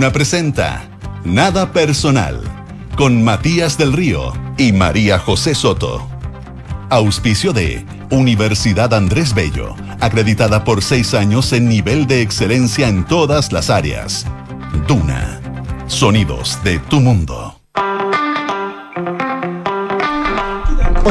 Duna presenta Nada Personal con Matías del Río y María José Soto. Auspicio de Universidad Andrés Bello, acreditada por seis años en nivel de excelencia en todas las áreas. Duna, sonidos de tu mundo.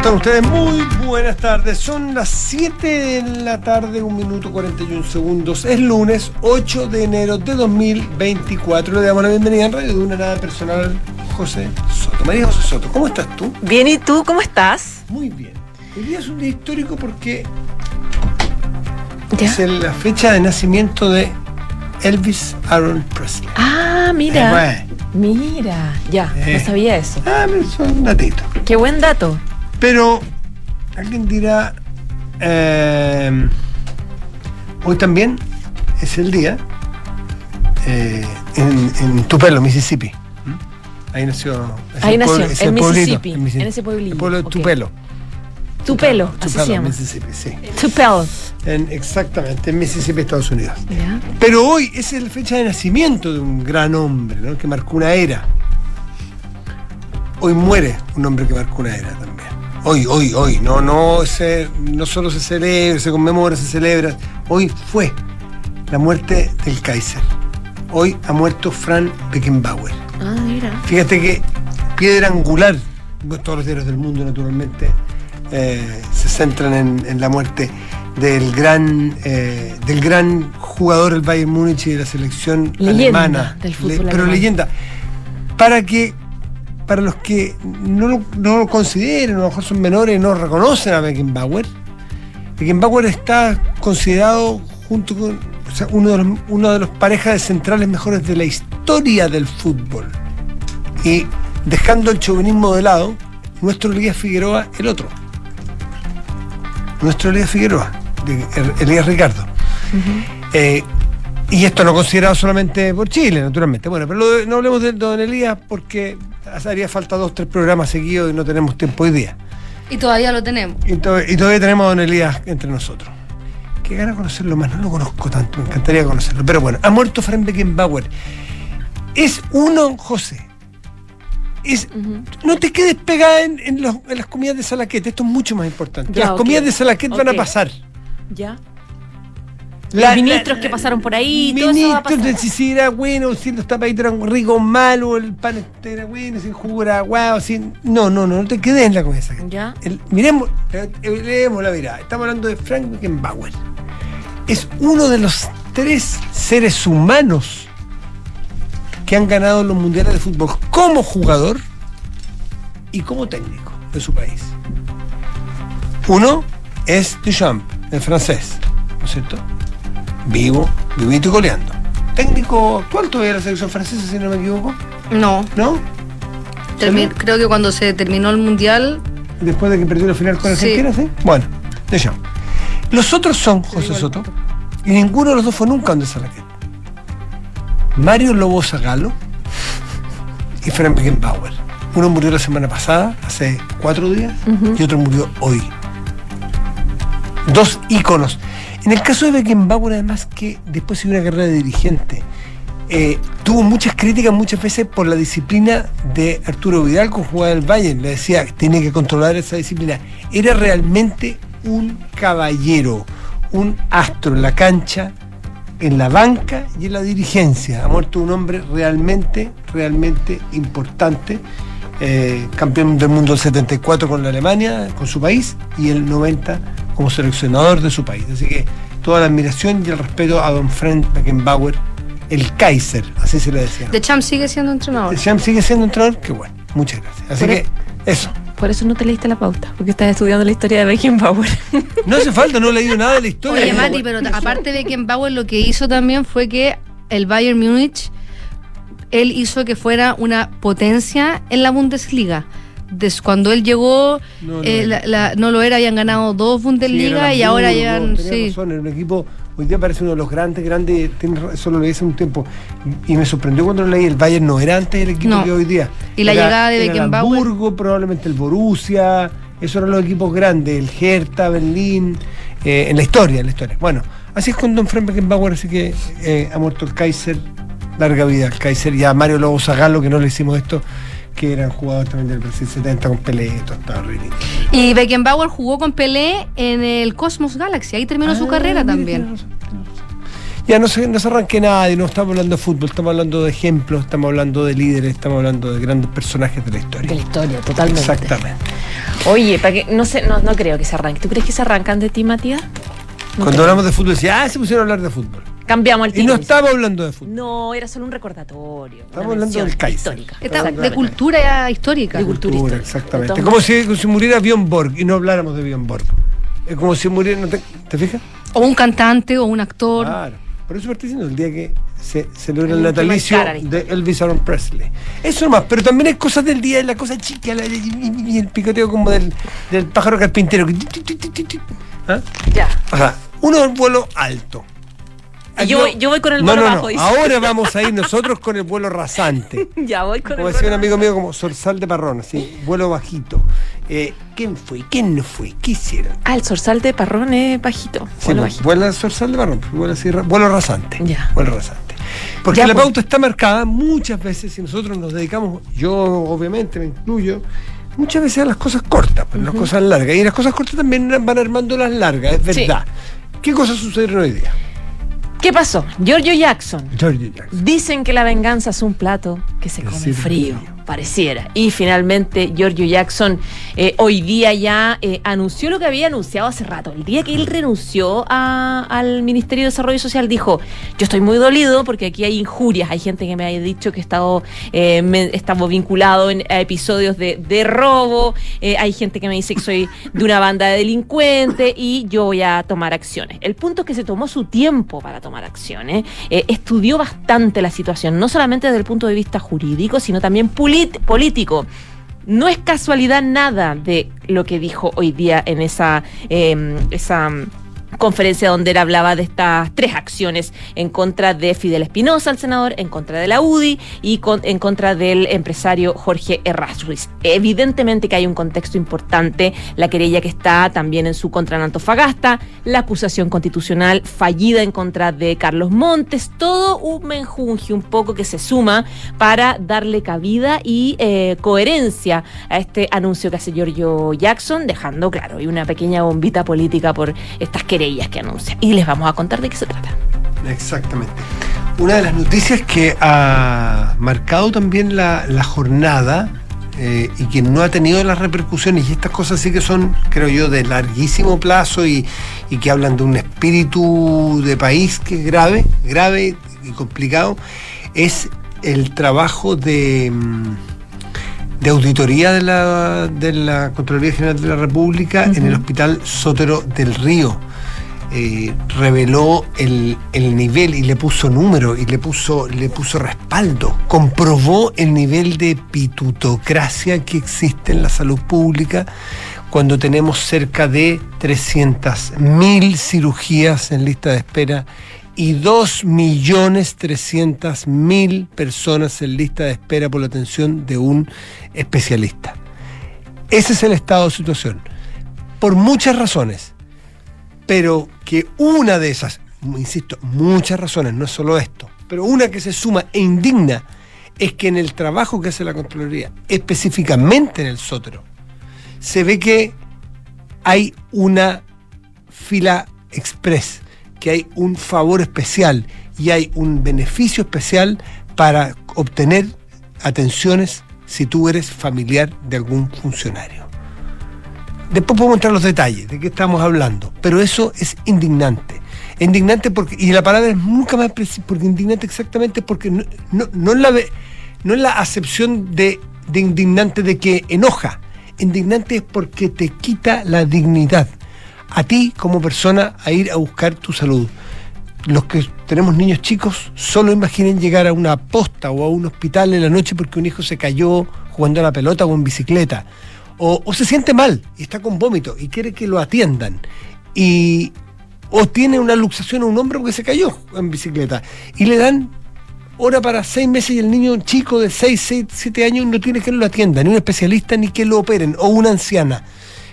¿Cómo están ustedes? Muy buenas tardes. Son las 7 de la tarde, 1 minuto 41 segundos. Es lunes 8 de enero de 2024. Le damos la bienvenida en Radio de una nada personal José Soto. María José Soto, ¿cómo estás tú? Bien, ¿y tú cómo estás? Muy bien. Hoy día es un día histórico porque ¿Ya? es la fecha de nacimiento de Elvis Aaron Presley. Ah, mira. Eh, Mira, ya, Eh. no sabía eso. Ah, pero son datitos. Qué buen dato. Pero alguien dirá, eh, hoy también es el día eh, en, en Tupelo, Mississippi. ¿Mm? Ahí nació. Ahí nació, en pueblito, Mississippi, en ese pueblillo, El pueblo de. Tupelo. Tu pelo, así Tupelo, se llama. Mississippi, sí. Tu pelo. En- exactamente, en Mississippi, Estados Unidos. Pero hoy es la fecha de nacimiento de un gran hombre, ¿no? que marcó una era. Hoy muere un hombre que marcó una era también. Hoy, hoy, hoy. No, no, se, no solo se celebra, se conmemora, se celebra. Hoy fue la muerte del Kaiser. Hoy ha muerto Frank Beckenbauer. Ah, mira. Fíjate que piedra angular, todos los diarios del mundo naturalmente, eh, se centran en, en la muerte del gran, eh, del gran jugador del Bayern Múnich y de la selección Leyenda alemana. del fútbol pero alemán. leyenda. Para que, para los que no lo, no lo consideren, a lo mejor son menores y no reconocen a Beckenbauer, Beckenbauer está considerado junto con o sea, uno, de los, uno de los parejas de centrales mejores de la historia del fútbol. Y dejando el chauvinismo de lado, nuestro Elías Figueroa, el otro. Nuestro Elías Figueroa, de Er- Elías Ricardo. Eh, y esto no considerado solamente por Chile, naturalmente. Bueno, pero lo de- no hablemos de don Elías porque haría falta dos, tres programas seguidos y no tenemos tiempo hoy día. Y todavía lo tenemos. Y, to- y todavía tenemos a don Elías entre nosotros. Qué gana conocerlo más, no lo conozco tanto, me encantaría conocerlo. Pero bueno, ha muerto Frank Beckenbauer. Es uno, José. Es, No te quedes pegada en, en los- en las comidas de Salaquet, esto es mucho más importante. Ya, las comidas de Salaquet van a pasar. Ya. La- Los ministros la- que pasaron por ahí, Ministros de si era bueno, si los tapaditos eran ricos o malos, el pan era bueno, si el jugo era guau, si... No, no, no, no te quedes en la Salaquet. Ya. El- miremos, eh, eh, leemos la mirada. Estamos hablando de Frank Beckenbauer. Es uno de los tres seres humanos que han ganado los mundiales de fútbol como jugador y como técnico de su país. Uno es Duchamp, el francés, ¿no es cierto? Vivo, vivito y coleando. Técnico actual todavía de la selección francesa, si no me equivoco, No. ¿no? creo que cuando se terminó el mundial, Después de que perdió la final con Sí. Argentina, ¿sí? Bueno, Deschamps. Los otros son José Soto, y ninguno de los dos fue nunca donde Salaquet. Mario Lobo Zagalo y Frank Beckenbauer. Uno murió la semana pasada, hace cuatro días, y otro murió hoy. Dos íconos. En el caso de Beckenbauer, además, que después de una carrera de dirigente, eh, tuvo muchas críticas muchas veces por la disciplina de Arturo Vidal con jugada del Bayern. Le decía tiene que controlar esa disciplina. Era realmente un caballero, un astro en la cancha, en la banca y en la dirigencia. Ha muerto un hombre realmente, realmente importante. eh, campeón del mundo del 74 con la Alemania, con su país, y el 90 como seleccionador de su país. Así que toda la admiración y el respeto a don Frank Beckenbauer, el Kaiser, así se le decía. De Champ sigue siendo entrenador. Sham sigue siendo entrenador, qué bueno, muchas gracias. Así Por que e- eso. Por eso no te leíste la pauta, porque estás estudiando la historia de Beckenbauer. No hace falta, no he leído nada de la historia. Oye, Mati, pero aparte de Beckenbauer, lo que hizo también fue que el Bayern Múnich, él hizo que fuera una potencia en la Bundesliga. Des- cuando él llegó, No lo eh, era. la- la- no lo era, habían ganado dos Bundesliga y ahora tenía Sí. razón, era un equipo, hoy día parece uno de los grandes, grandes, tiene ra- eso lo leí hace un tiempo, y, y me sorprendió cuando lo leí, el Bayern no era antes el equipo No. que hoy día. Y la Era- llegada de era el Beckenbauer. Hamburgo, probablemente el Borussia, esos eran los equipos grandes, el Hertha, Berlín, eh, en la historia, en la historia. Bueno, así es con Don Frank Beckenbauer, así que eh, ha muerto el Kaiser, Larga vida al Kaiser y a Mario Lobo Zagalo, que no le hicimos esto, que eran jugadores también del Brasil 70 con Pelé, esto estaba re lindo. Y Beckenbauer jugó con Pelé en el Cosmos Galaxy. Ahí terminó su Ah, carrera mira, también. Ya no se, no se arranque nadie, no estamos hablando de fútbol, estamos hablando de ejemplos, estamos hablando de líderes, estamos hablando de grandes personajes de la historia. De la historia, totalmente. Exactamente. Oye, para que no sé, no, no creo que se arranque. ¿Tú crees que se arrancan de ti, Matías? No Cuando creo. hablamos de fútbol decía, ah, se pusieron a hablar de fútbol. Cambiamos el Y no estamos hablando de fútbol. No, era solo un recordatorio. Estamos hablando del Kaiser. Histórica. Está de cultura histórica. De cultura histórica. exactamente. De Como si, si muriera Bjorn Borg y no habláramos de Bjorn Borg. Es como si muriera, ¿no te, ¿te fijas? O un cantante o un actor. Claro. Por eso estoy diciendo el día que se celebra el natalicio de Elvis Aaron Presley. Eso nomás, pero también hay cosas del día, la cosa chica, la- y, y el picoteo como del, del pájaro carpintero. ¿Ah? Ya. O sea, uno en vuelo alto. Y yo no- yo voy con el no, vuelo no, no. bajo, dice. Ahora vamos a ir nosotros con el vuelo rasante. Ya voy con Como el decía un amigo mío, como Sorsal de Parrón, así, vuelo bajito. Eh, ¿Quién fue? ¿Quién no fue? ¿Qué hicieron? Ah, el zorzal de Parrón es bajito. Sí, vuelo bajito. vuela Sorsal de Parrón, vuela así, vuelo rasante. Ya. Vuelo rasante. Porque Ya, la pues. pauta está marcada muchas veces, y nosotros nos dedicamos, yo obviamente me incluyo, muchas veces a las cosas cortas, pues, las cosas largas. Y las cosas cortas también van armando las largas, es Sí. verdad. ¿Qué cosas sucedieron hoy día? ¿Qué pasó? Giorgio Jackson. George Jackson. Dicen que la venganza es un plato que se come frío. Pareciera. Y finalmente Giorgio Jackson eh, hoy día ya eh, anunció lo que había anunciado hace rato. El día que él renunció al Ministerio de Desarrollo Social dijo, yo estoy muy dolido porque aquí hay injurias. Hay gente que me ha dicho que he estado, eh, estamos vinculado a episodios de, de robo. hay gente que me dice que soy de una banda de delincuentes y yo voy a tomar acciones. El punto es que se tomó su tiempo para tomar acciones. estudió bastante la situación, no solamente desde el punto de vista jurídico, sino también polit- político. No es casualidad nada de lo que dijo hoy día en esa, eh, esa conferencia donde él hablaba de estas tres acciones en contra de Fidel Espinosa, el senador, en contra de la UDI y en contra del empresario Jorge Errázuriz. Evidentemente que hay un contexto importante, la querella que está también en su contra en Antofagasta, la acusación constitucional fallida en contra de Carlos Montes, todo un menjunje un poco que se suma para darle cabida y eh, coherencia a este anuncio que hace Giorgio Jackson, dejando claro, y una pequeña bombita política por estas querellas que anuncia. Y les vamos a contar de qué se trata. Exactamente. Una de las noticias que ha marcado también la, la jornada eh, y que no ha tenido las repercusiones, y estas cosas sí que son, creo yo, de larguísimo plazo y, y que hablan de un espíritu de país que es grave, grave y complicado, es el trabajo de, mm, de auditoría de la, de la Contraloría General de la República en el Hospital Sotero del Río eh, reveló el, el nivel y le puso número y le puso, le puso respaldo. Comprobó el nivel de pitutocracia que existe en la salud pública cuando tenemos cerca de 300.000 cirugías en lista de espera y 2.300.000 personas en lista de espera por la atención de un especialista. Ese es el estado de situación. Por muchas razones pero que una de esas, insisto, muchas razones, no es solo esto, pero una que se suma e indigna es que en el trabajo que hace la Contraloría, específicamente en el sótero, se ve que hay una fila express, que hay un favor especial y hay un beneficio especial para obtener atenciones si tú eres familiar de algún funcionario. Después podemos entrar en los detalles de qué estamos hablando, pero eso es indignante. Indignante porque, y la palabra es nunca más precisa, porque indignante exactamente porque no, no, no es, la, no es la acepción de, de indignante de que enoja. Indignante es porque te quita la dignidad a ti como persona a ir a buscar tu salud. Los que tenemos niños chicos, solo imaginen llegar a una posta o a un hospital en la noche porque un hijo se cayó jugando a la pelota o en bicicleta o, se siente mal y está con vómito y quiere que lo atiendan y o tiene una luxación a un hombro porque se cayó en bicicleta y le dan hora para seis meses y el niño chico de 6, 6, 7 años no tiene que lo atienda, ni un especialista ni que lo operen, o una anciana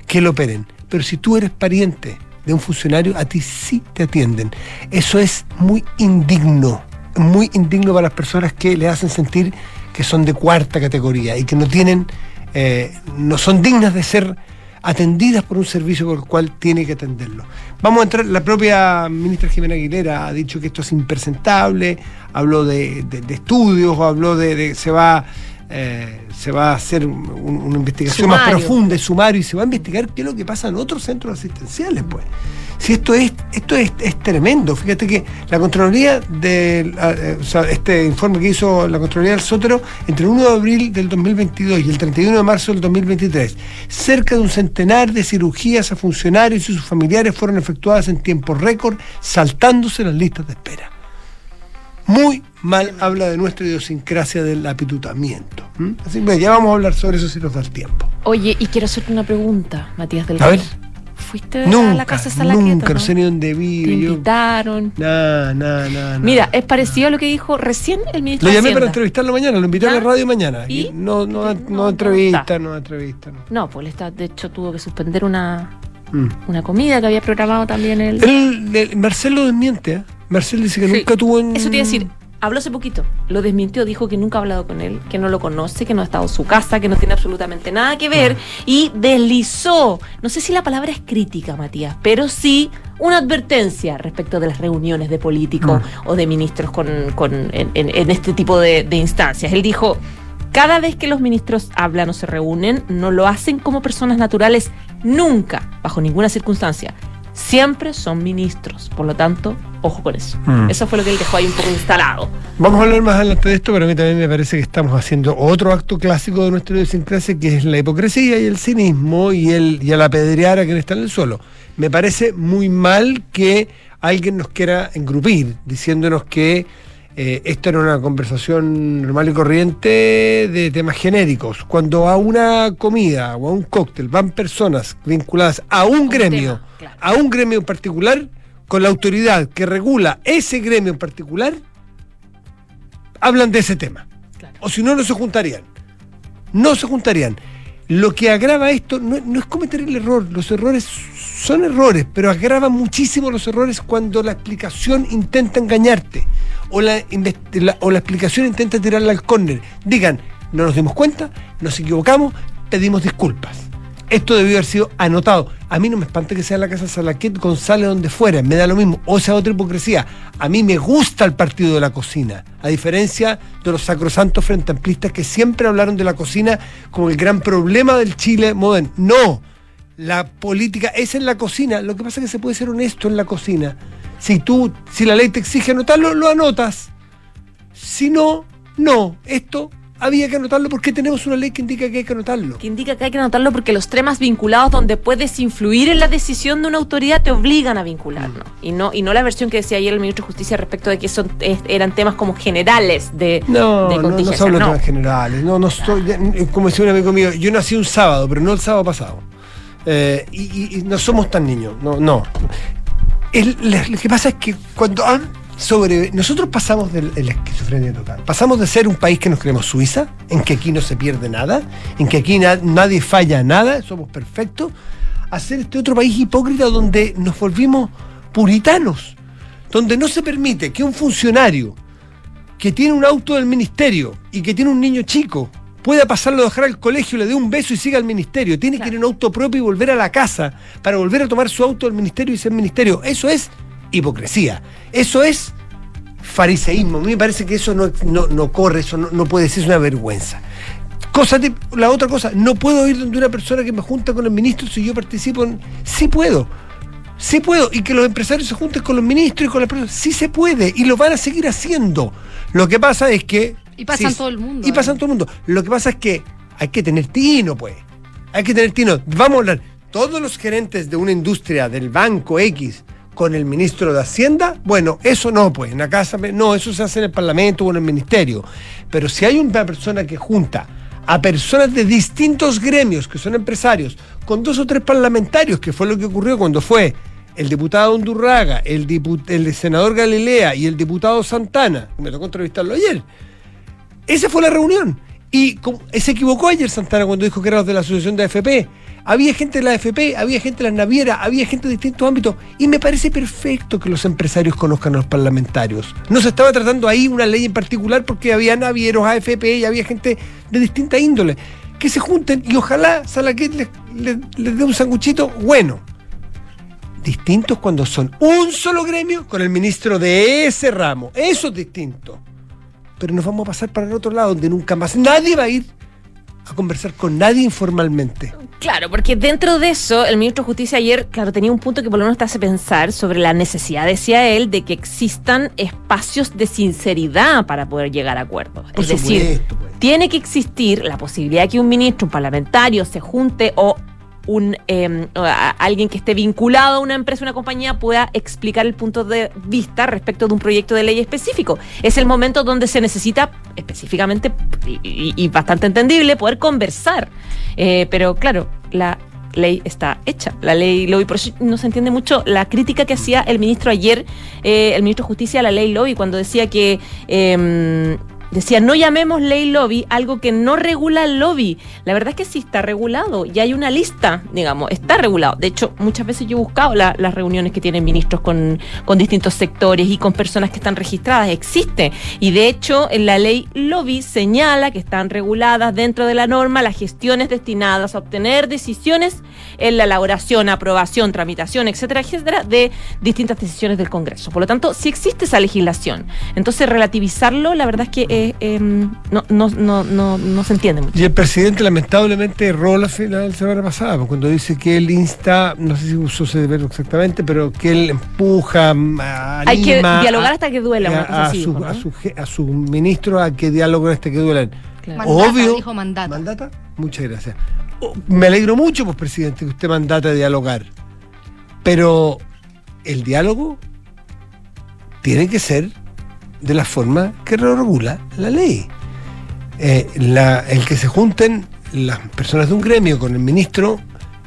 que lo operen. Pero si tú eres pariente de un funcionario, a ti sí te atienden. Eso es muy indigno, muy indigno para las personas que le hacen sentir que son de cuarta categoría y que no tienen, eh, no son dignas de ser atendidas por un servicio por el cual tiene que atenderlo. Vamos a entrar, la propia ministra Jimena Aguilera ha dicho que esto es impresentable, habló de, de- de estudios, habló de, de- se va eh, se va a hacer un- una investigación más profunda y sumario y se va a investigar qué es lo que pasa en otros centros asistenciales, pues. Si esto es, esto es, es tremendo, fíjate que la Contraloría ah, eh, o sea, este informe que hizo la Contraloría del Sótero entre el 1 de abril del 2022 y el 31 de marzo del 2023, cerca de un centenar de cirugías a funcionarios y sus familiares fueron efectuadas en tiempo récord, saltándose las listas de espera. Muy mal habla de nuestra idiosincrasia del apitutamiento. Así que ya vamos a hablar sobre eso si nos da el tiempo. Oye, y quiero hacerte una pregunta, Matías del A ver. ¿Fuiste a Nunca, la casa de Salaqueta? nunca, no no? sé ni dónde Te vive. Yo, invitaron. Nah, nah, nah. Mira, es parecido a lo que dijo recién el ministro Lo de llamé para entrevistarlo mañana, lo invité a la radio mañana. ¿Y? No, no, no, No, no entrevista, no entrevista. No. No, pues está, de hecho tuvo que suspender una, Mm. una comida que había programado también él. Él- él- Marcelo desmiente, ¿eh? Marcelo dice que Sí. nunca tuvo en... Eso te iba a decir, habló hace poquito, lo desmintió, dijo que nunca ha hablado con él, que no lo conoce, que no ha estado en su casa, que no tiene absolutamente nada que ver y deslizó, no sé si la palabra es crítica, Matías, pero sí una advertencia respecto de las reuniones de políticos o de ministros con, con- en, en- en este tipo de, de instancias. Él dijo, cada vez que los ministros hablan o se reúnen, no lo hacen como personas naturales, nunca, bajo ninguna circunstancia. Siempre son ministros, por lo tanto, ojo con eso. Mm. Eso fue lo que él dejó ahí un poco instalado. Vamos a hablar más adelante de esto, pero a mí también me parece que estamos haciendo otro acto clásico de nuestra idiosincrasia, que es la hipocresía y el cinismo y el y el apedrear a quien está en el suelo. Me parece muy mal que alguien nos quiera engrupir, diciéndonos que eh, esto era una conversación normal y corriente de temas genéricos. Cuando a una comida o a un cóctel van personas vinculadas a un Un gremio, tema, claro. a un gremio en particular, con la autoridad que regula ese gremio en particular, hablan de ese tema. Claro. O si no, no se juntarían. No se juntarían. Lo que agrava esto no, no es cometer el error, los errores son errores, pero agrava muchísimo los errores cuando la explicación intenta engañarte o la, la- o la explicación intenta tirarla al córner. Digan, no nos dimos cuenta, nos equivocamos, pedimos disculpas. Esto debió haber sido anotado. A mí no me espanta que sea la casa Salaquet, González, donde fuera, me da lo mismo. O sea, otra hipocresía. A mí me gusta el partido de la cocina, a diferencia de los sacrosantos frente amplistas que siempre hablaron de la cocina como el gran problema del Chile moderno. No, la política es en la cocina. Lo que pasa es que se puede ser honesto en la cocina. Si tú, si la ley te exige anotarlo, lo anotas. Si no, no. Esto había que anotarlo porque tenemos una ley que indica que hay que anotarlo. Que indica que hay que anotarlo porque los temas vinculados donde puedes influir en la decisión de una autoridad te obligan a vincularlo. Y no, y no la versión que decía ayer el ministro de Justicia respecto de que son, es- eran temas como generales de, No, de no, no se habla de No. temas generales. No, no eh, como decía un amigo mío, yo nací un sábado, pero no el sábado pasado. Eh, y, y- no somos tan niños, no, no. Lo que pasa es que cuando sobre nosotros pasamos de la esquizofrenia total. Pasamos de ser un país que nos creemos Suiza, en que aquí no se pierde nada, en que aquí na- nadie falla nada, somos perfectos, a ser este otro país hipócrita donde nos volvimos puritanos, donde no se permite que un funcionario que tiene un auto del ministerio y que tiene un niño chico pueda pasarlo a dejar al colegio, le dé un beso y siga al ministerio. Tiene que ir en un auto propio y volver a la casa para volver a tomar su auto del ministerio y ser ministerio. Eso es hipocresía. Eso es fariseísmo. A mí me parece que eso no, no, no corre, eso no, no puede ser, es una vergüenza. Cosa de- la otra cosa, no puedo ir donde una persona que me junta con el ministro si yo participo en... Sí puedo. Sí puedo. Y que los empresarios se junten con los ministros y con las personas. Sí se puede. Y lo van a seguir haciendo. Lo que pasa es que... Y pasa en sí, todo el mundo, Y pasa ¿eh? en todo el mundo. Lo que pasa es que hay que tener tino, pues. Hay que tener tino. Vamos a hablar. Todos los gerentes de una industria del banco X con el ministro de Hacienda, bueno, eso no, pues, en la casa, no, eso se hace en el Parlamento o en el Ministerio. Pero si hay una persona que junta a personas de distintos gremios, que son empresarios, con dos o tres parlamentarios, que fue lo que ocurrió cuando fue el diputado Undurraga, el, dipu- el senador Galilea y el diputado Santana, me tocó entrevistarlo ayer, esa fue la reunión. Y se equivocó ayer Santana cuando dijo que era los de la asociación de AFP. Había gente de la AFP, había gente de las navieras, había gente de distintos ámbitos. Y me parece perfecto que los empresarios conozcan a los parlamentarios. No se estaba tratando ahí una ley en particular porque había navieros, AFP y había gente de distinta índole. Que se junten y ojalá Salaquet les, les- les dé un sanguchito bueno. Distintos cuando son un solo gremio con el ministro de ese ramo. Eso es distinto pero nos vamos a pasar para el otro lado, donde nunca más nadie va a ir a conversar con nadie informalmente. Claro, porque dentro de eso, el ministro de Justicia ayer, claro, tenía un punto que por lo menos te hace pensar sobre la necesidad, decía él, de que existan espacios de sinceridad para poder llegar a acuerdos. Por es decir, pues. tiene que existir la posibilidad de que un ministro, un parlamentario, se junte o un a- alguien que esté vinculado a una empresa, una compañía, pueda explicar el punto de vista respecto de un proyecto de ley específico. Es el momento donde se necesita específicamente y, bastante entendible poder conversar. Eh, pero claro, la ley está hecha, la ley lobby, por eso no se entiende mucho la crítica que hacía el ministro ayer, eh, el ministro de Justicia a la ley lobby, cuando decía que... Decía, no llamemos ley lobby algo que no regula el lobby. La verdad es que sí está regulado y hay una lista, digamos, está regulado. De hecho, muchas veces yo he buscado la- las reuniones que tienen ministros con, con distintos sectores y con personas que están registradas. Existe. Y de hecho, en la ley lobby señala que están reguladas dentro de la norma las gestiones destinadas a obtener decisiones en la elaboración, aprobación, tramitación, etcétera, etcétera, de distintas decisiones del Congreso. Por lo tanto, sí existe esa legislación. Entonces, relativizarlo, la verdad es que eh, em, no, no, no, no, no se entiende mucho. Y el presidente lamentablemente erró la, la semana pasada, pues, cuando dice que él insta, no sé si usó ese verbo exactamente, pero que él empuja, anima, Hay que dialogar hasta que duela, una a, cosa a así, su, a, su, a ministro a que dialoguen hasta que duelan. Claro. Mandata, Obvio. dijo mandata. ¿Mandata? Muchas gracias. Oh, Me alegro mucho, pues, presidente, que usted mandata dialogar. Pero el diálogo tiene que ser de la forma que lo regula la ley. Eh, la- el que se junten las personas de un gremio con el ministro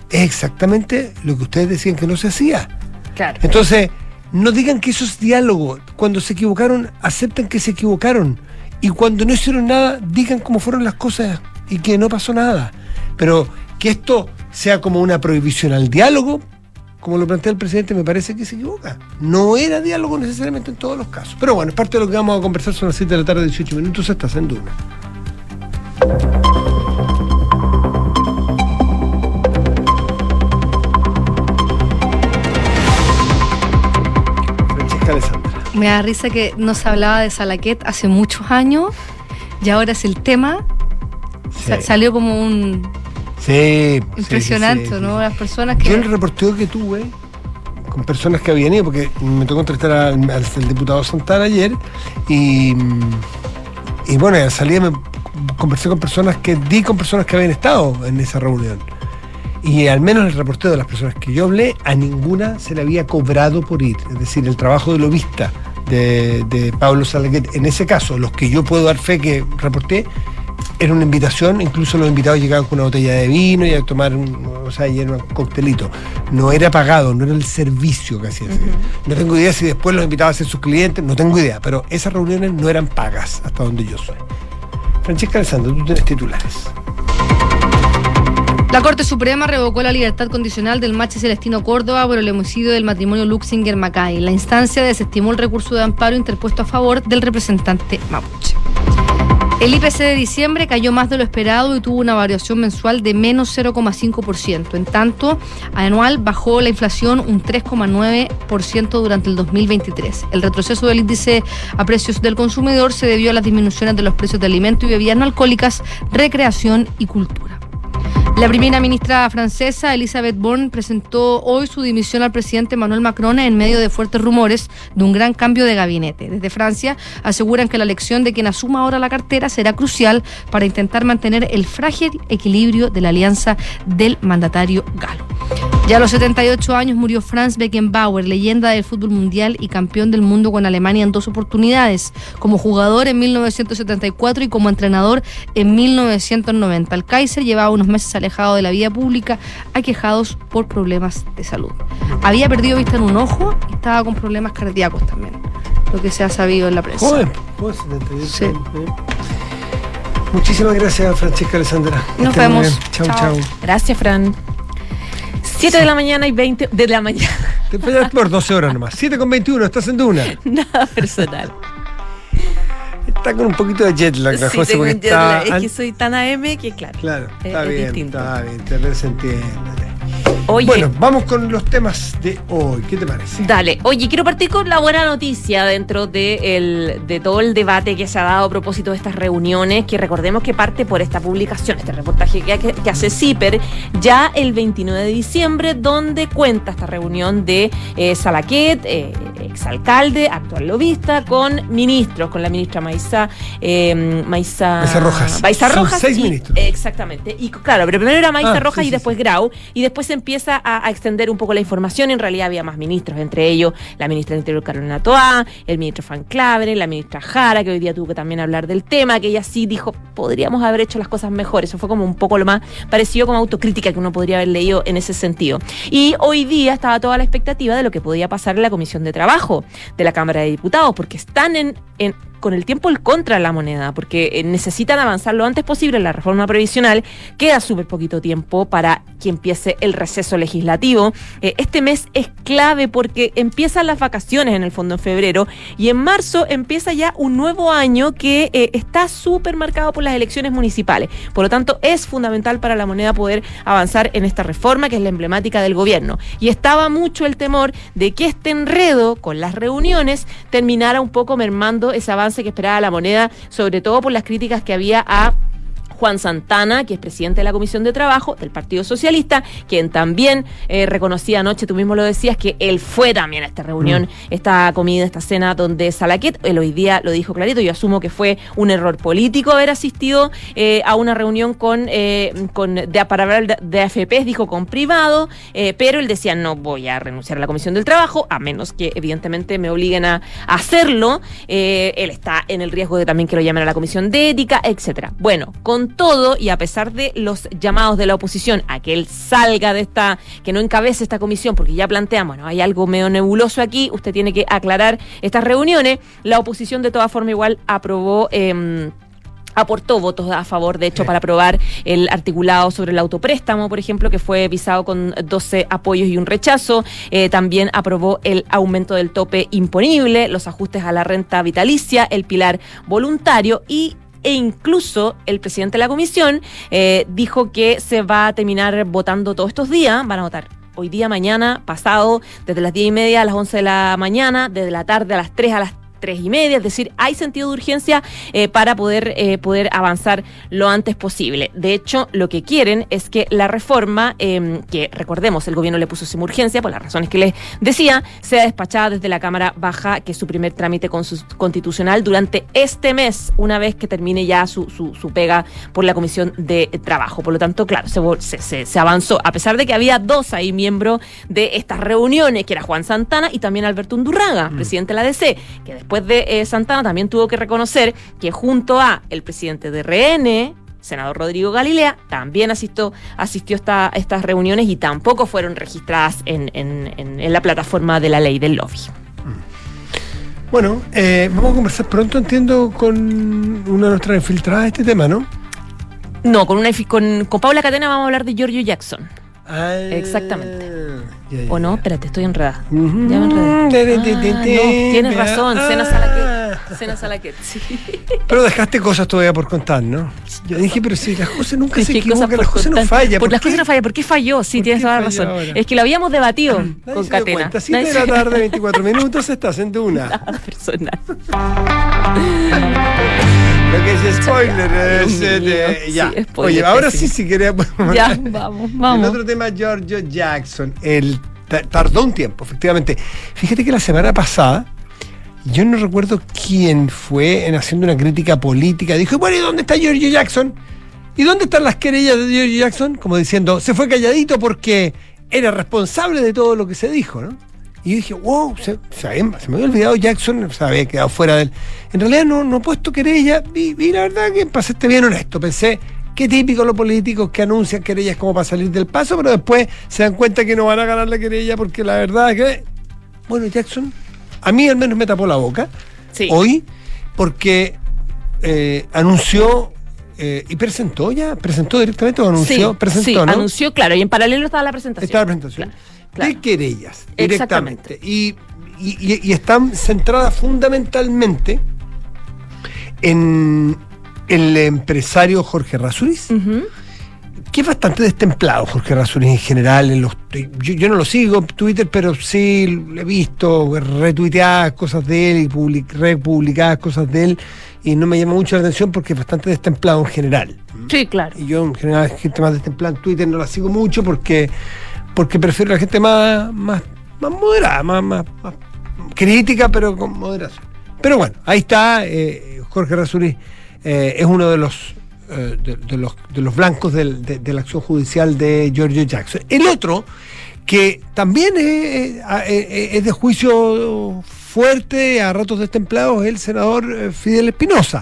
es exactamente lo que ustedes decían que no se hacía. Claro. Entonces, no digan que eso es diálogo. Cuando se equivocaron, acepten que se equivocaron. Y cuando no hicieron nada, digan cómo fueron las cosas y que no pasó nada. Pero que esto sea como una prohibición al diálogo, como lo plantea el presidente, me parece que se equivoca. No era diálogo necesariamente en todos los casos. Pero bueno, es parte de lo que vamos a conversar. Son las 7 de la tarde, 18 minutos. Estás en Duna. Francesca Alessandra. Me da risa que no se hablaba de Salaquet hace muchos años y ahora es el tema. Sí. salió como un Sí, impresionante, sí, sí, ¿no? Las personas Yo que. el reporteo que tuve con personas que habían ido, porque me tocó entrevistar al diputado Santana ayer, y, y bueno, al salir me conversé con personas que di con personas que habían estado en esa reunión. Y al menos el reporteo de las personas que yo hablé, a ninguna se le había cobrado por ir. Es decir, el trabajo de lobista de, de Pablo Salaguet, en ese caso, los que yo puedo dar fe que reporté, era una invitación, incluso los invitados llegaban con una botella de vino y a tomar, un, o sea, y era un coctelito. No era pagado, no era el servicio que hacía. No tengo idea si después los invitaba a ser sus clientes, no tengo idea, pero esas reuniones no eran pagas hasta donde yo soy. Francesca Alessandro, tú tienes titulares. La Corte Suprema revocó la libertad condicional del machi Celestino Córdoba por el homicidio del matrimonio Luxinger-Macay. La instancia desestimó el recurso de amparo interpuesto a favor del representante mapuche. El IPC de diciembre cayó más de lo esperado y tuvo una variación mensual de menos 0,5%. En tanto, anual bajó la inflación un 3,9% durante el 2023. El retroceso del índice a precios del consumidor se debió a las disminuciones de los precios de alimentos y bebidas no alcohólicas, recreación y cultura. La primera ministra francesa, Elisabeth Borne, presentó hoy su dimisión al presidente Emmanuel Macron en medio de fuertes rumores de un gran cambio de gabinete. Desde Francia aseguran que la elección de quien asuma ahora la cartera será crucial para intentar mantener el frágil equilibrio de la alianza del mandatario galo. Ya a los 78 años murió Franz Beckenbauer, leyenda del fútbol mundial y campeón del mundo con Alemania en dos oportunidades, como jugador en 1974 y como entrenador en 1990. El Kaiser llevaba unos meses alejado de la vida pública, aquejados por problemas de salud. Había perdido vista en un ojo y estaba con problemas cardíacos también, lo que se ha sabido en la prensa. Joven, 78 Sí. ¿eh? Muchísimas gracias, Francesca Alessandra. Nos estén vemos. Chau, Chao. chau. Gracias, Fran. 7 de la mañana y 20 de la mañana. Te por 12 horas nomás. 7 con 21, estás en Duna. Nada personal. Está con un poquito de jet lag, la Sí, José, porque está. Es que soy tan AM que, claro. Claro, es- está es bien, está bien, te se entiende. Oye, Bueno, vamos con los temas de hoy. ¿Qué te parece? Dale, oye, quiero partir con la buena noticia dentro de, el- de todo el debate que se ha dado a propósito de estas reuniones, que recordemos que parte por esta publicación, este reportaje que, que- que hace CIPER, ya el 29 de diciembre, donde cuenta esta reunión de eh, Salaquet, eh, exalcalde, actual lobista, con ministros, con la ministra Maiza, eh, Rojas. Maiza Son Rojas seis y- ministros. Exactamente. Y claro, pero primero era Maiza Ah, Rojas sí, y sí, después Grau, y después se empieza a, a extender un poco la información. En realidad había más ministros, entre ellos la ministra del Interior Carolina Toá, el ministro Claver, la ministra Jara, que hoy día tuvo que también hablar del tema, que ella sí dijo, podríamos haber hecho las cosas mejor. Eso fue como un poco lo más parecido como autocrítica que uno podría haber leído en ese sentido. Y hoy día estaba toda la expectativa de lo que podía pasar en la Comisión de Trabajo de la Cámara de Diputados, porque están en, en con el tiempo el contra la moneda, porque eh, necesitan avanzar lo antes posible en la reforma previsional. Queda súper poquito tiempo para que empiece el receso legislativo. Eh, este mes es clave porque empiezan las vacaciones en el fondo en febrero y en marzo empieza ya un nuevo año que eh, está súper marcado por las elecciones municipales. Por lo tanto, es fundamental para la moneda poder avanzar en esta reforma que es la emblemática del gobierno. Y estaba mucho el temor de que este enredo con las reuniones terminara un poco mermando ese avance que esperaba la moneda, sobre todo por las críticas que había a Juan Santana, que es presidente de la Comisión de Trabajo del Partido Socialista, quien también eh, reconocía anoche, tú mismo lo decías, que él fue también a esta reunión, esta comida, esta cena donde Salaquet, él hoy día lo dijo clarito, yo asumo que fue un error político haber asistido eh, a una reunión con, eh, con de, para hablar de, de AFPs, dijo con privado, eh, pero él decía no voy a renunciar a la Comisión del Trabajo, a menos que evidentemente me obliguen a, a hacerlo. Eh, él está en el riesgo de también que lo llamen a la Comisión de Ética, etcétera. Bueno, con todo y a pesar de los llamados de la oposición a que él salga de esta, que no encabece esta comisión, porque ya planteamos, bueno, hay algo medio nebuloso aquí, usted tiene que aclarar estas reuniones, la oposición de todas formas igual aprobó... em, aportó votos a favor, de hecho, Sí. para aprobar el articulado sobre el autopréstamo, por ejemplo, que fue visado con 12 apoyos y un rechazo. Eh, también aprobó el aumento del tope imponible, los ajustes a la renta vitalicia, el pilar voluntario y e incluso el presidente de la comisión eh, dijo que se va a terminar votando todos estos días, van a votar hoy día, mañana, pasado, desde las 10 y media a las 11 de la mañana, desde la tarde a las 3 a las tres y media, es decir, hay sentido de urgencia eh, para poder, eh, poder avanzar lo antes posible. De hecho, lo que quieren es que la reforma, eh, que recordemos, el gobierno le puso sin urgencia, por las razones que les decía, sea despachada desde la Cámara Baja, que es su primer trámite con su- constitucional durante este mes, una vez que termine ya su, su, su pega por la Comisión de Trabajo. Por lo tanto, claro, se, se, avanzó, a pesar de que había dos ahí miembros de estas reuniones, que era Juan Santana y también Alberto Undurraga, presidente de la DC, que después de eh, Santana también tuvo que reconocer que junto a el presidente de RN, senador Rodrigo Galilea, también asistió, asistió a estas reuniones y tampoco fueron registradas en, en- en- en la plataforma de la ley del lobby. Bueno, eh, vamos a conversar pronto, entiendo, con una de nuestras infiltradas de este tema, ¿no? No, con, una, con, con Paula Catena vamos a hablar de Giorgio Jackson. Ah, Exactamente. ¿O no? Espérate, estoy enredada. Ya me enredé. Ah, no, tienes razón, Cena Ah. Salaquet. Cena Salaquet, sí. Pero dejaste cosas todavía por contar, ¿no? Yo dije, pero si las cosas nunca se las por cosas no fallan. Por las qué? cosas no fallan. ¿Por qué falló? Sí, ¿Por tienes toda la razón. ahora? Es que lo habíamos debatido Nadie con Catena. cuenta. Siete Nadie de la tarde, 24 minutos, estás en Duna. Nada personal. Lo que es spoiler es, eh, de- ya. Sí, spoiler, Oye, ahora sí, pésimo. si queremos. Ya, vamos, El vamos. otro tema, Giorgio Jackson. El ta- tardó un tiempo, efectivamente. Fíjate que la semana pasada, yo no recuerdo quién fue en haciendo una crítica política. Dijo, bueno, ¿y dónde está Giorgio Jackson? ¿Y dónde están las querellas de Giorgio Jackson? Como diciendo, se fue calladito porque era responsable de todo lo que se dijo, ¿no? Y yo dije, wow, se, me había olvidado Jackson, se había quedado fuera del. En realidad no, no he puesto querella, y, la verdad que para serte bien honesto, pensé, qué típico los políticos que anuncian querellas como para salir del paso, pero después se dan cuenta que no van a ganar la querella porque la verdad es que. Bueno, Jackson, a mí al menos me tapó la boca Sí. hoy porque eh, anunció eh, y presentó ya, presentó directamente o anunció, sí, presentó, sí, ¿no? anunció, claro, y en paralelo estaba la presentación. Está la presentación. Claro, claro. De querellas, Exactamente. directamente. Y, y- están centradas fundamentalmente en el empresario Jorge Razuriz. Que es bastante destemplado, Jorge Razuriz en general. En los, yo, yo no lo sigo en Twitter, pero sí lo he visto, retuiteadas cosas de él y public- republicadas cosas de él, y no me llama mucho la atención porque es bastante destemplado en general. Sí, claro. Y yo en general gente más destemplada en Twitter no la sigo mucho porque porque prefiero a la gente más más, más moderada, más, más, más crítica, pero con moderación. Pero bueno, ahí está eh, Jorge Razuri eh, es uno de los de, de los de los blancos del- de, de la acción judicial de Giorgio Jackson. El otro que también es, es- es- de juicio fuerte, a ratos destemplados, es el senador eh, Fidel Espinosa.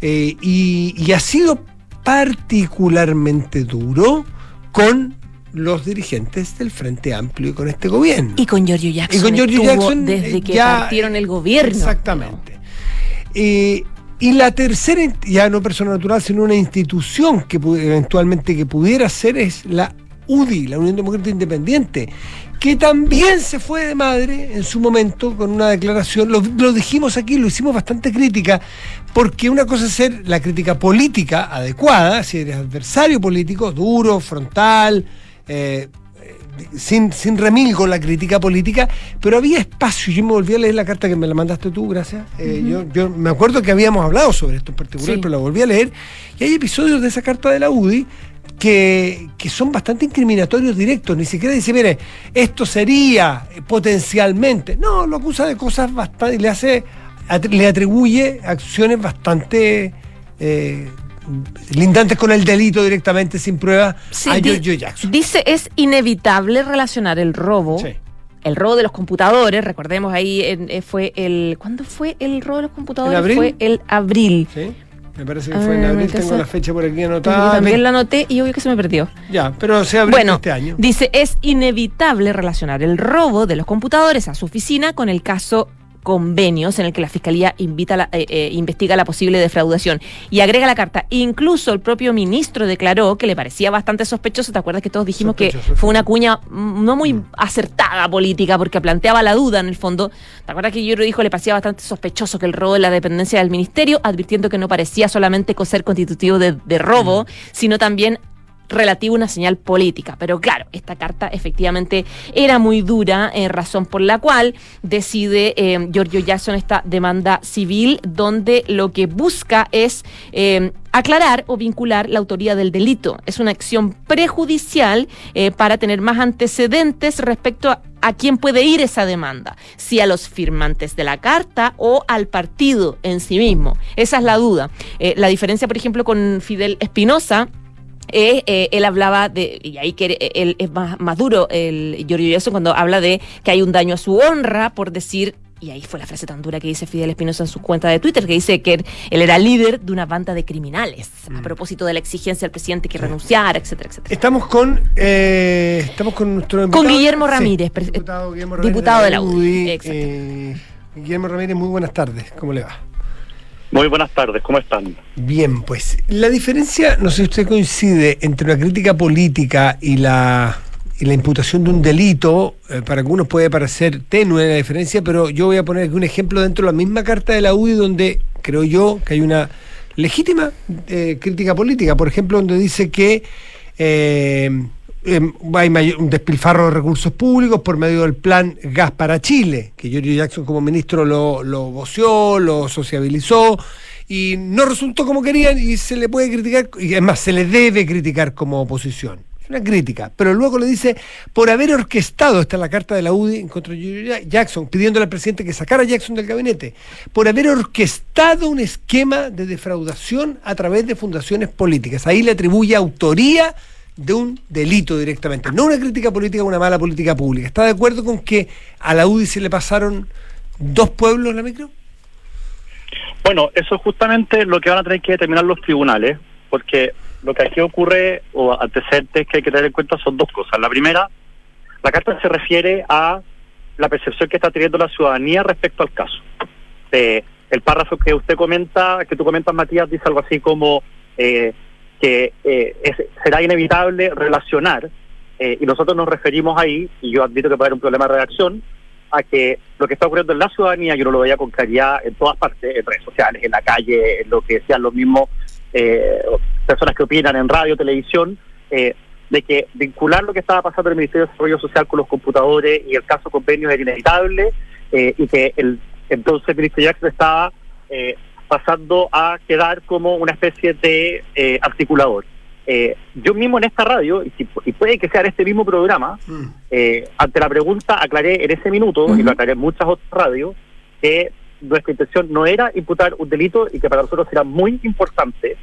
Eh, y, y ha sido particularmente duro con los dirigentes del Frente Amplio y con este gobierno. Y con Giorgio Jackson. Y con Giorgio Jackson, Desde eh, que ya, partieron el gobierno. Exactamente. Eh, y la tercera, ya no persona natural, sino una institución que eventualmente que pudiera ser es la UDI, la Unión Democrática Independiente, que también se fue de madre en su momento con una declaración, lo, lo dijimos aquí, lo hicimos bastante crítica, porque una cosa es ser la crítica política adecuada, si eres adversario político, duro, frontal, eh, sin, sin remilgo la crítica política, pero había espacio. Yo me volví a leer la carta que me la mandaste tú, gracias. Eh, yo, yo me acuerdo que habíamos hablado sobre esto en particular, Sí. pero la volví a leer. Y hay episodios de esa carta de la UDI que, que son bastante incriminatorios directos. Ni siquiera dice, mire, esto sería eh, potencialmente. No, lo acusa de cosas bastante. Le hace. le atribuye acciones bastante. eh, lindantes con el delito directamente sin prueba Sí, a Giorgio Jackson. Dice, es inevitable relacionar el robo. Sí. El robo de los computadores, recordemos ahí en- eh, fue el. ¿Cuándo fue el robo de los computadores? ¿En abril? Fue el abril. Sí, me parece que Ah, fue en abril, tengo la fecha por aquí Yo anotada. también la anoté y obvio que se me perdió. Ya, pero se abrió Bueno, este año. dice, es inevitable relacionar el robo de los computadores a su oficina con el caso convenios en el que la fiscalía invita a la- eh, eh, investiga la posible defraudación y agrega la carta. Incluso el propio ministro declaró que le parecía bastante sospechoso. ¿Te acuerdas que todos dijimos Sospechoso, que fue una cuña mm, no muy acertada política porque planteaba la duda en el fondo? ¿Te acuerdas que yo dijo le parecía bastante sospechoso que el robo de la dependencia del ministerio, advirtiendo que no parecía solamente ser constitutivo de, de robo, Mm. sino también relativo a una señal política. Pero claro, esta carta efectivamente era muy dura, eh, razón por la cual decide eh, Giorgio Jackson esta demanda civil, donde lo que busca es eh, aclarar o vincular la autoría del delito. Es una acción prejudicial eh, para tener más antecedentes respecto a quién puede ir esa demanda, si a los firmantes de la carta o al partido en sí mismo. Esa es la duda. La diferencia, por ejemplo, con Fidel Espinosa, eh, eh, él hablaba de, y ahí que él es más, más duro, el Giorgio Jackson, cuando habla de que hay un daño a su honra por decir, y ahí fue la frase tan dura que dice Fidel Espinosa en su cuenta de Twitter, que dice que él era líder de una banda de criminales, a propósito de la exigencia del presidente que renunciara, etcétera, etcétera. Estamos con eh, estamos con nuestro Con. Guillermo Sí, Ramírez, diputado Guillermo diputado de la UDI. Eh, Guillermo Ramírez, muy buenas tardes. ¿Cómo le va? Muy buenas tardes, ¿cómo están? Bien, pues la diferencia, no sé si usted coincide, entre una crítica política y la, y la imputación de un delito, eh, para algunos puede parecer tenue la diferencia, pero yo voy a poner aquí un ejemplo dentro de la misma carta de la UDI donde creo yo que hay una legítima eh, crítica política, por ejemplo, donde dice que eh, hay mayor- un despilfarro de recursos públicos por medio del plan Gas para Chile, que Giorgio Jackson como ministro lo, lo voció, lo sociabilizó y no resultó como querían y se le puede criticar, y además se le debe criticar como oposición. Es una crítica, pero luego le dice, por haber orquestado, está en la carta de la UDI en contra de Giorgio Jackson, pidiéndole al presidente que sacara a Jackson del gabinete, por haber orquestado un esquema de defraudación a través de fundaciones políticas. Ahí le atribuye autoría de un delito directamente, no una crítica política, una mala política pública. ¿Está de acuerdo con que a la UDI se le pasaron dos pueblos la micro? Bueno, eso es justamente lo que van a tener que determinar los tribunales, porque lo que aquí ocurre, o antecedentes que hay que tener en cuenta, son dos cosas. La primera, la carta se refiere a la percepción que está teniendo la ciudadanía respecto al caso. Eh, el párrafo que usted comenta, que tú comentas, Matías, dice algo así como eh, que eh, será inevitable relacionar, eh, y nosotros nos referimos ahí, y yo admito que puede haber un problema de redacción, a que lo que está ocurriendo en la ciudadanía, yo no lo veía con claridad en todas partes, en redes sociales, en la calle, en lo que decían los mismos eh, personas que opinan en radio, televisión, eh, de que vincular lo que estaba pasando en el Ministerio de Desarrollo Social con los computadores y el caso convenios era inevitable eh, y que el entonces ministro Jackson estaba eh, pasando a quedar como una especie de eh, articulador. Eh, yo mismo en esta radio, y, si- y puede que sea en este mismo programa, Mm. eh, ante la pregunta aclaré en ese minuto, y lo aclaré en muchas otras radios, que nuestra intención no era imputar un delito y que para nosotros era muy importante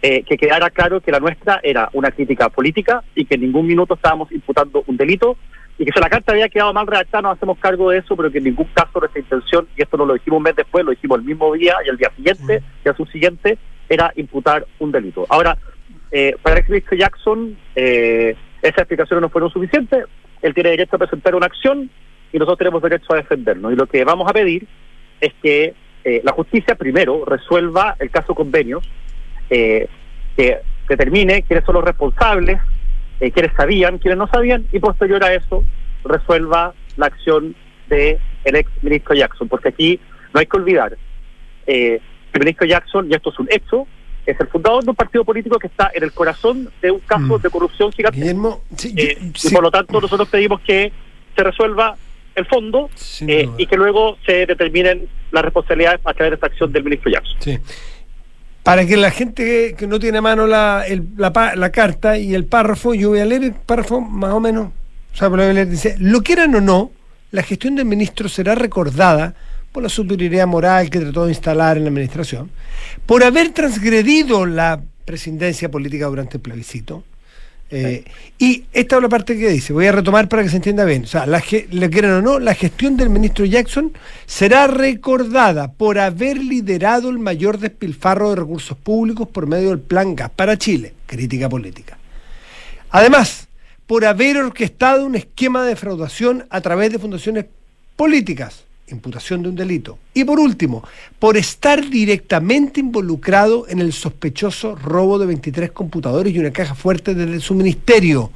eh, que quedara claro que la nuestra era una crítica política y que en ningún minuto estábamos imputando un delito y que si la carta había quedado mal redactada nos hacemos cargo de eso, pero que en ningún caso nuestra intención, y esto no lo dijimos un mes después, lo dijimos el mismo día y el día siguiente y al subsiguiente, era imputar un delito. Ahora, eh, para el ministro Jackson, eh, esas explicaciones no fueron suficientes, él tiene derecho a presentar una acción y nosotros tenemos derecho a defendernos. Y lo que vamos a pedir es que eh, la justicia primero resuelva el caso convenios, eh, que determine quiénes son los responsables, eh, quiénes sabían, quiénes no sabían, y posterior a eso resuelva la acción de el ex ministro Jackson, porque aquí no hay que olvidar, eh, el ministro Jackson, y esto es un hecho, es el fundador de un partido político que está en el corazón de un caso Mm. de corrupción gigante. Guillermo, sí, yo- Eh, sí, Y por lo tanto nosotros pedimos que se resuelva el fondo eh, y que luego se determinen las responsabilidades a través de esta acción del ministro Jackson. Sí. Para que la gente que no tiene a mano la, la, carta y el párrafo, yo voy a leer el párrafo más o menos. O sea, voy a leer, lo quieran o no, la gestión del ministro será recordada por la superioridad moral que trató de instalar en la administración, por haber transgredido la presidencia política durante el plebiscito. Eh, y esta es la parte que dice, voy a retomar para que se entienda bien. O sea, la, le quieran o no, la gestión del ministro Jackson será recordada por haber liderado el mayor despilfarro de recursos públicos por medio del Plan Gas para Chile, crítica política. Además, por haber orquestado un esquema de defraudación a través de fundaciones políticas, imputación de un delito. Y por último, por estar directamente involucrado en el sospechoso robo de 23 computadores y una caja fuerte desde su ministerio.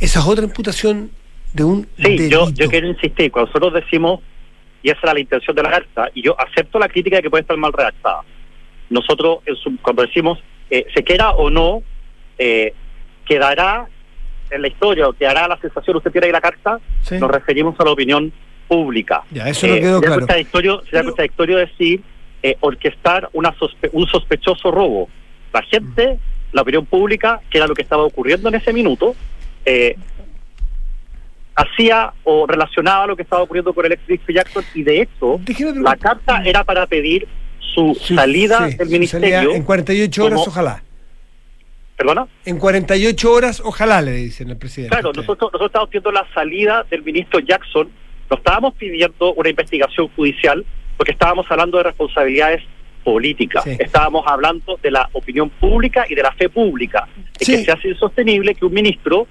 Esa es otra imputación de un Sí, yo, delito. yo quiero insistir, cuando nosotros decimos, y esa era la intención de la carta, y yo acepto la crítica de que puede estar mal redactada. Nosotros, cuando decimos, eh, se quiera o no, eh, quedará en la historia o quedará la sensación, usted tiene ahí la carta, Sí. nos referimos a la opinión pública. Ya, eso no quedó sería claro. Contradictorio, sería Pero- contradictorio decir eh, orquestar una sospe- un sospechoso robo. La gente, la opinión pública, que era lo que estaba ocurriendo en ese minuto, eh, hacía o relacionaba lo que estaba ocurriendo con el ex ministro Jackson y de hecho la carta era para pedir su Sí, salida sí, del ministerio. salida en 48 horas, como- ojalá. ¿Perdona? En 48 horas, ojalá, le dicen al presidente. Claro, nosotros, nosotros estamos pidiendo la salida del ministro Jackson, no estábamos pidiendo una investigación judicial porque estábamos hablando de responsabilidades políticas, Sí. estábamos hablando de la opinión pública y de la fe pública, Es Sí. que se hace insostenible que un ministro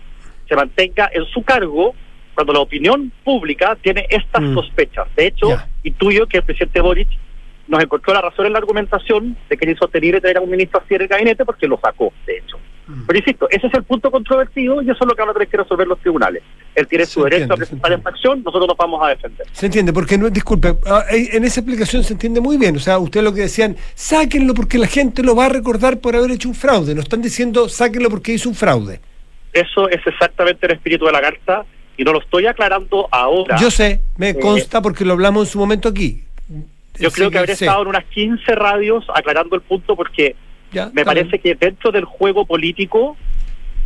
se mantenga en su cargo cuando la opinión pública tiene estas Mm. sospechas. De hecho, Ya. intuyo que el presidente Boric nos encontró la razón en la argumentación de que era insostenible tener a un ministro así en el gabinete porque lo sacó, de hecho. Mm. Pero insisto, ese es el punto controvertido y eso es lo que van a tener que resolver los tribunales. Él tiene Se su derecho entiende, a se presentar entiende. esta acción, nosotros nos vamos a defender. Se entiende, porque no, disculpe, ah, en esa explicación se entiende muy bien. O sea, usted lo que decían, sáquenlo porque la gente lo va a recordar por haber hecho un fraude. No están diciendo, sáquenlo porque hizo un fraude. Eso es exactamente el espíritu de la carta y no lo estoy aclarando ahora. Yo sé, me Eh, consta porque lo hablamos en su momento aquí. Yo creo que habré estado en unas 15 radios aclarando el punto porque Ya, me parece que dentro del juego político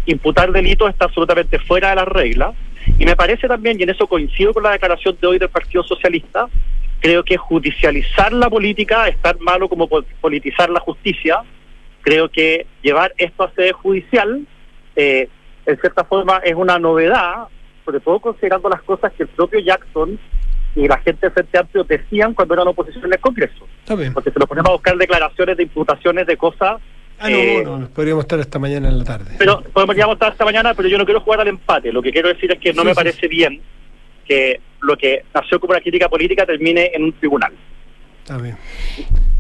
imputar delitos está absolutamente fuera de las reglas y me parece también, y en eso coincido con la declaración de hoy del Partido Socialista, creo que judicializar la política es tan malo como po- politizar la justicia. Creo que llevar esto a sede judicial, eh, en cierta forma, es una novedad, sobre todo considerando las cosas que el propio Jackson y la gente del Frente Amplio decían cuando eran oposición en el Congreso. Está bien. Porque se nos ponemos a buscar declaraciones de imputaciones de cosas Ah, no, eh, no, no, podríamos estar esta mañana en la tarde. pero ya estar esta mañana, pero yo no quiero jugar al empate. Lo que quiero decir es que no Sí, me sí, parece bien que lo que nació como una crítica política termine en un tribunal. Está bien.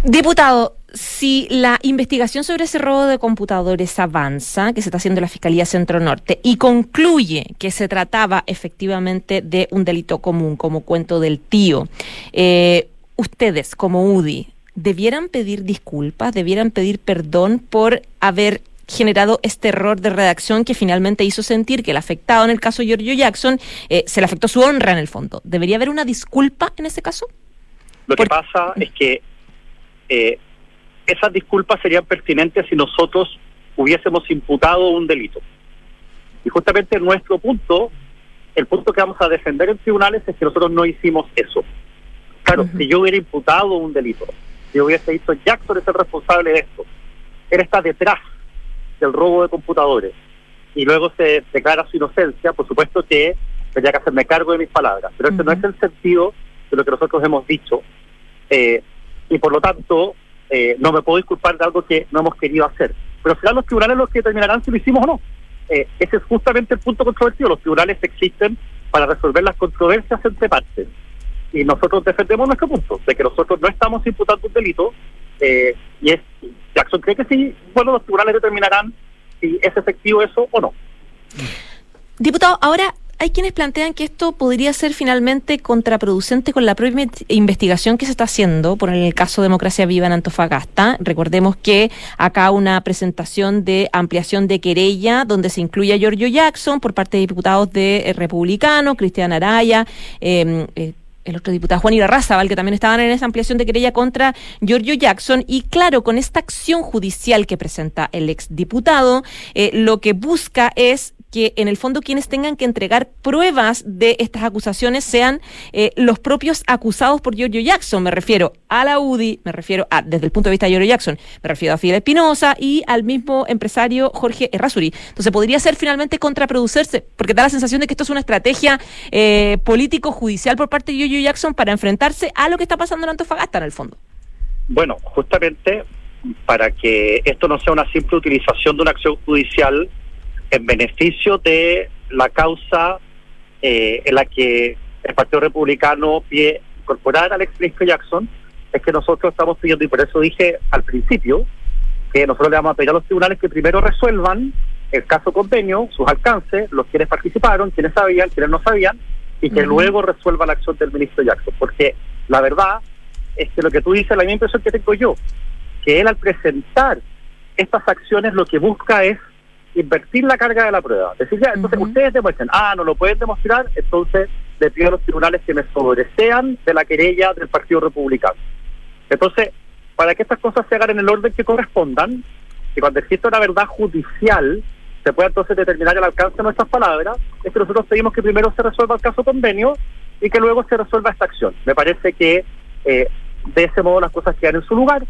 Diputado, si la investigación sobre ese robo de computadores avanza, que se está haciendo la Fiscalía Centro Norte, y concluye que se trataba efectivamente de un delito común, como cuento del tío, eh, ustedes como UDI, ¿debieran pedir disculpas, debieran pedir perdón por haber generado este error de redacción que finalmente hizo sentir que el afectado en el caso de Giorgio Jackson eh, se le afectó su honra en el fondo. ¿Debería haber una disculpa en ese caso? Lo que pasa es que eh, esas disculpas serían pertinentes si nosotros hubiésemos imputado un delito. Y justamente nuestro punto, el punto que vamos a defender en tribunales es que nosotros no hicimos eso. Claro, si yo hubiera imputado un delito, si yo hubiese dicho Jackson es el responsable de esto, él está detrás del robo de computadores y luego se declara su inocencia, por supuesto que tendría que hacerme cargo de mis palabras, pero ese no es el sentido de lo que nosotros hemos dicho eh, y por lo tanto eh, no me puedo disculpar de algo que no hemos querido hacer. Pero serán los tribunales los que determinarán si lo hicimos o no. Eh, ese es justamente el punto controvertido. Los tribunales existen para resolver las controversias entre partes. Y nosotros defendemos nuestro punto, de que nosotros no estamos imputando un delito, eh, y es Jackson cree que sí, bueno, los tribunales determinarán si es efectivo eso o no. Diputado, ahora hay quienes plantean que esto podría ser finalmente contraproducente con la propia investigación que se está haciendo por el caso Democracia Viva en Antofagasta. Recordemos que acá una presentación de ampliación de querella donde se incluye a Giorgio Jackson por parte de diputados de eh, Republicano, Cristian Araya, eh, eh, el otro diputado Juan Irarrázaval, que también estaban en esa ampliación de querella contra Giorgio Jackson. Y claro, con esta acción judicial que presenta el exdiputado, eh, lo que busca es que en el fondo quienes tengan que entregar pruebas de estas acusaciones sean eh, los propios acusados por Giorgio Jackson. Me refiero a la UDI, me refiero a, desde el punto de vista de Giorgio Jackson, me refiero a Fidel Espinosa y al mismo empresario Jorge Errázuri. Entonces podría ser finalmente contraproducerse, porque da la sensación de que esto es una estrategia eh, político-judicial por parte de Giorgio Jackson para enfrentarse a lo que está pasando en Antofagasta en el fondo. Bueno, justamente para que esto no sea una simple utilización de una acción judicial en beneficio de la causa eh, en la que el Partido Republicano pide incorporar al ex Jackson, es que nosotros estamos pidiendo, y por eso dije al principio, que nosotros le vamos a pedir a los tribunales que primero resuelvan el caso convenio, sus alcances, los quienes participaron, quienes sabían, quienes no sabían, y que luego resuelva la acción del ministro Jackson. Porque la verdad es que lo que tú dices, la misma impresión que tengo yo, que él al presentar estas acciones lo que busca es invertir la carga de la prueba. Decir, ya, entonces ustedes demuestren, ah, no lo pueden demostrar, entonces le pido a los tribunales que me sobresean de la querella del Partido Republicano. Entonces, para que estas cosas se hagan en el orden que correspondan, y cuando exista una verdad judicial, se pueda entonces determinar el alcance de nuestras palabras, es que nosotros pedimos que primero se resuelva el caso convenio y que luego se resuelva esta acción. Me parece que eh, de ese modo las cosas quedan en su lugar.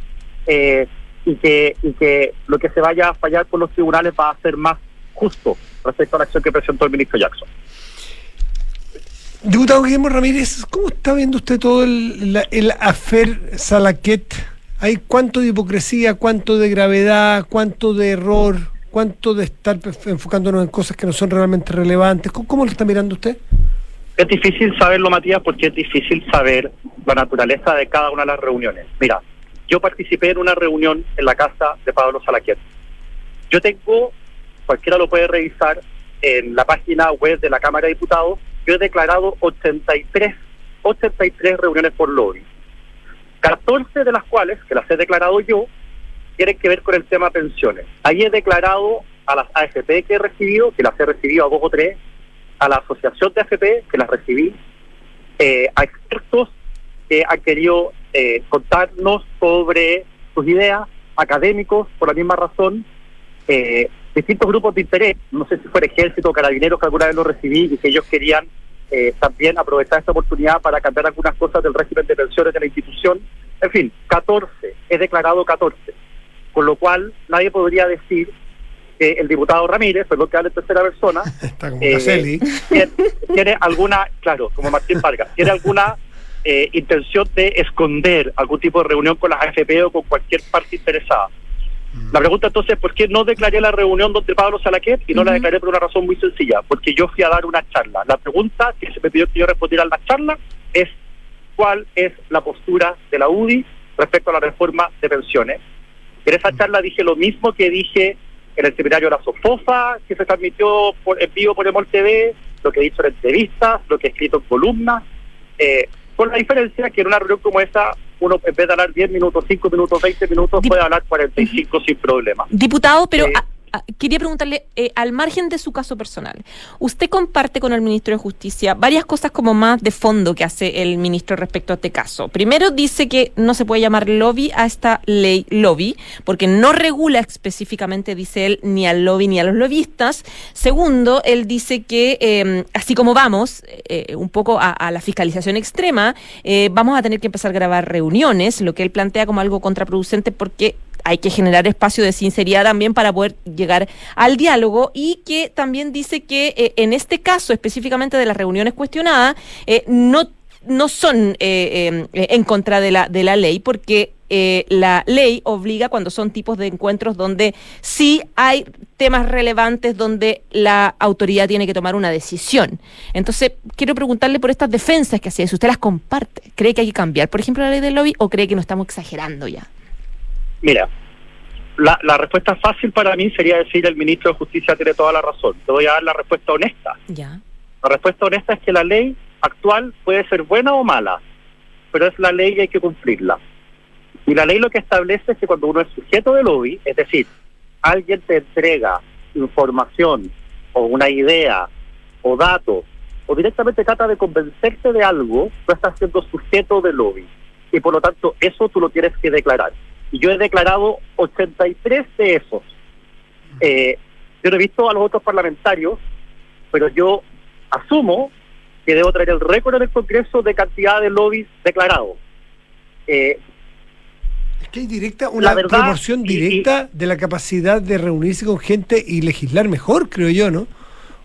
Eh, y que, y que lo que se vaya a fallar por los tribunales va a ser más justo respecto a la acción que presentó el ministro Jackson. Diputado Guillermo Ramírez, ¿cómo está viendo usted todo el, el afer Salaquet? ¿Hay cuánto de hipocresía, cuánto de gravedad, cuánto de error, cuánto de estar enfocándonos en cosas que no son realmente relevantes? ¿Cómo, cómo lo está mirando usted? Es difícil saberlo, Matías, porque es difícil saber la naturaleza de cada una de las reuniones. Mira, yo participé en una reunión en la casa de Pablo Salaquier. Yo tengo, cualquiera lo puede revisar en la página web de la Cámara de Diputados, yo he declarado 83, 83 reuniones por lobby. 14 de las cuales, que las he declarado yo, tienen que ver con el tema pensiones. Ahí he declarado a las AFP que he recibido, que las he recibido a dos o tres, a la asociación de AFP, que las recibí, eh, a expertos que han querido eh, contarnos sobre sus ideas, académicos, por la misma razón, eh, distintos grupos de interés, no sé si fuera ejército carabineros que alguna vez lo recibí y que ellos querían eh, también aprovechar esta oportunidad para cambiar algunas cosas del régimen de pensiones de la institución. En fin, 14, he declarado 14, con lo cual nadie podría decir que el diputado Ramírez, perdón que hable en tercera persona, eh, tiene, tiene alguna, claro, como Martín Vargas, tiene alguna eh, intención de esconder algún tipo de reunión con las AFP o con cualquier parte interesada. Mm. La pregunta entonces es por qué no declaré la reunión donde Pablo Salaquet y no la declaré por una razón muy sencilla, porque yo fui a dar una charla. La pregunta que se me pidió que yo respondiera a la charla es cuál es la postura de la UDI respecto a la reforma de pensiones. En esa charla dije lo mismo que dije en el seminario de la SOFOFA, que se transmitió por, en vivo por Emol TV, lo que he dicho en entrevistas, lo que he escrito en columnas, eh, con la diferencia que en una reunión como esa, uno en vez de hablar 10 minutos, 5 minutos, 20 minutos, Dip- puede hablar 45 sin problema. Diputado, pero Eh, quería preguntarle, eh, al margen de su caso personal, ¿usted comparte con el ministro de Justicia varias cosas como más de fondo que hace el ministro respecto a este caso? Primero dice que no se puede llamar lobby a esta ley lobby, porque no regula específicamente, dice él, ni al lobby ni a los lobbyistas. Segundo, él dice que eh, así como vamos, eh, un poco a, la fiscalización extrema, eh, vamos a tener que empezar a grabar reuniones, lo que él plantea como algo contraproducente porque hay que generar espacio de sinceridad también para poder llegar al diálogo y que también dice que eh, en este caso específicamente de las reuniones cuestionadas eh, no no son eh, eh, en contra de la de la ley porque eh, la ley obliga cuando son tipos de encuentros donde sí hay temas relevantes donde la autoridad tiene que tomar una decisión. Entonces, quiero preguntarle por estas defensas que hacía, si usted las comparte. ¿Cree que hay que cambiar, por ejemplo, la ley del lobby o cree que no estamos exagerando ya? Mira, la, la respuesta fácil para mí sería decir el ministro de Justicia tiene toda la razón. Te voy a dar la respuesta honesta. Ya. La respuesta honesta es que la ley actual puede ser buena o mala, pero es la ley y hay que cumplirla. Y la ley lo que establece es que cuando uno es sujeto de lobby, es decir, alguien te entrega información o una idea o datos o directamente trata de convencerte de algo, tú estás siendo sujeto de lobby. Y por lo tanto, eso tú lo tienes que declarar. Y yo he declarado 83 de esos. Eh, yo no he visto a los otros parlamentarios, pero yo asumo que debo traer el récord en el Congreso de cantidad de lobbies declarados. Eh, Es que hay directa, una verdad, proporción y- y- directa de la capacidad de reunirse con gente y legislar mejor, creo yo, ¿no?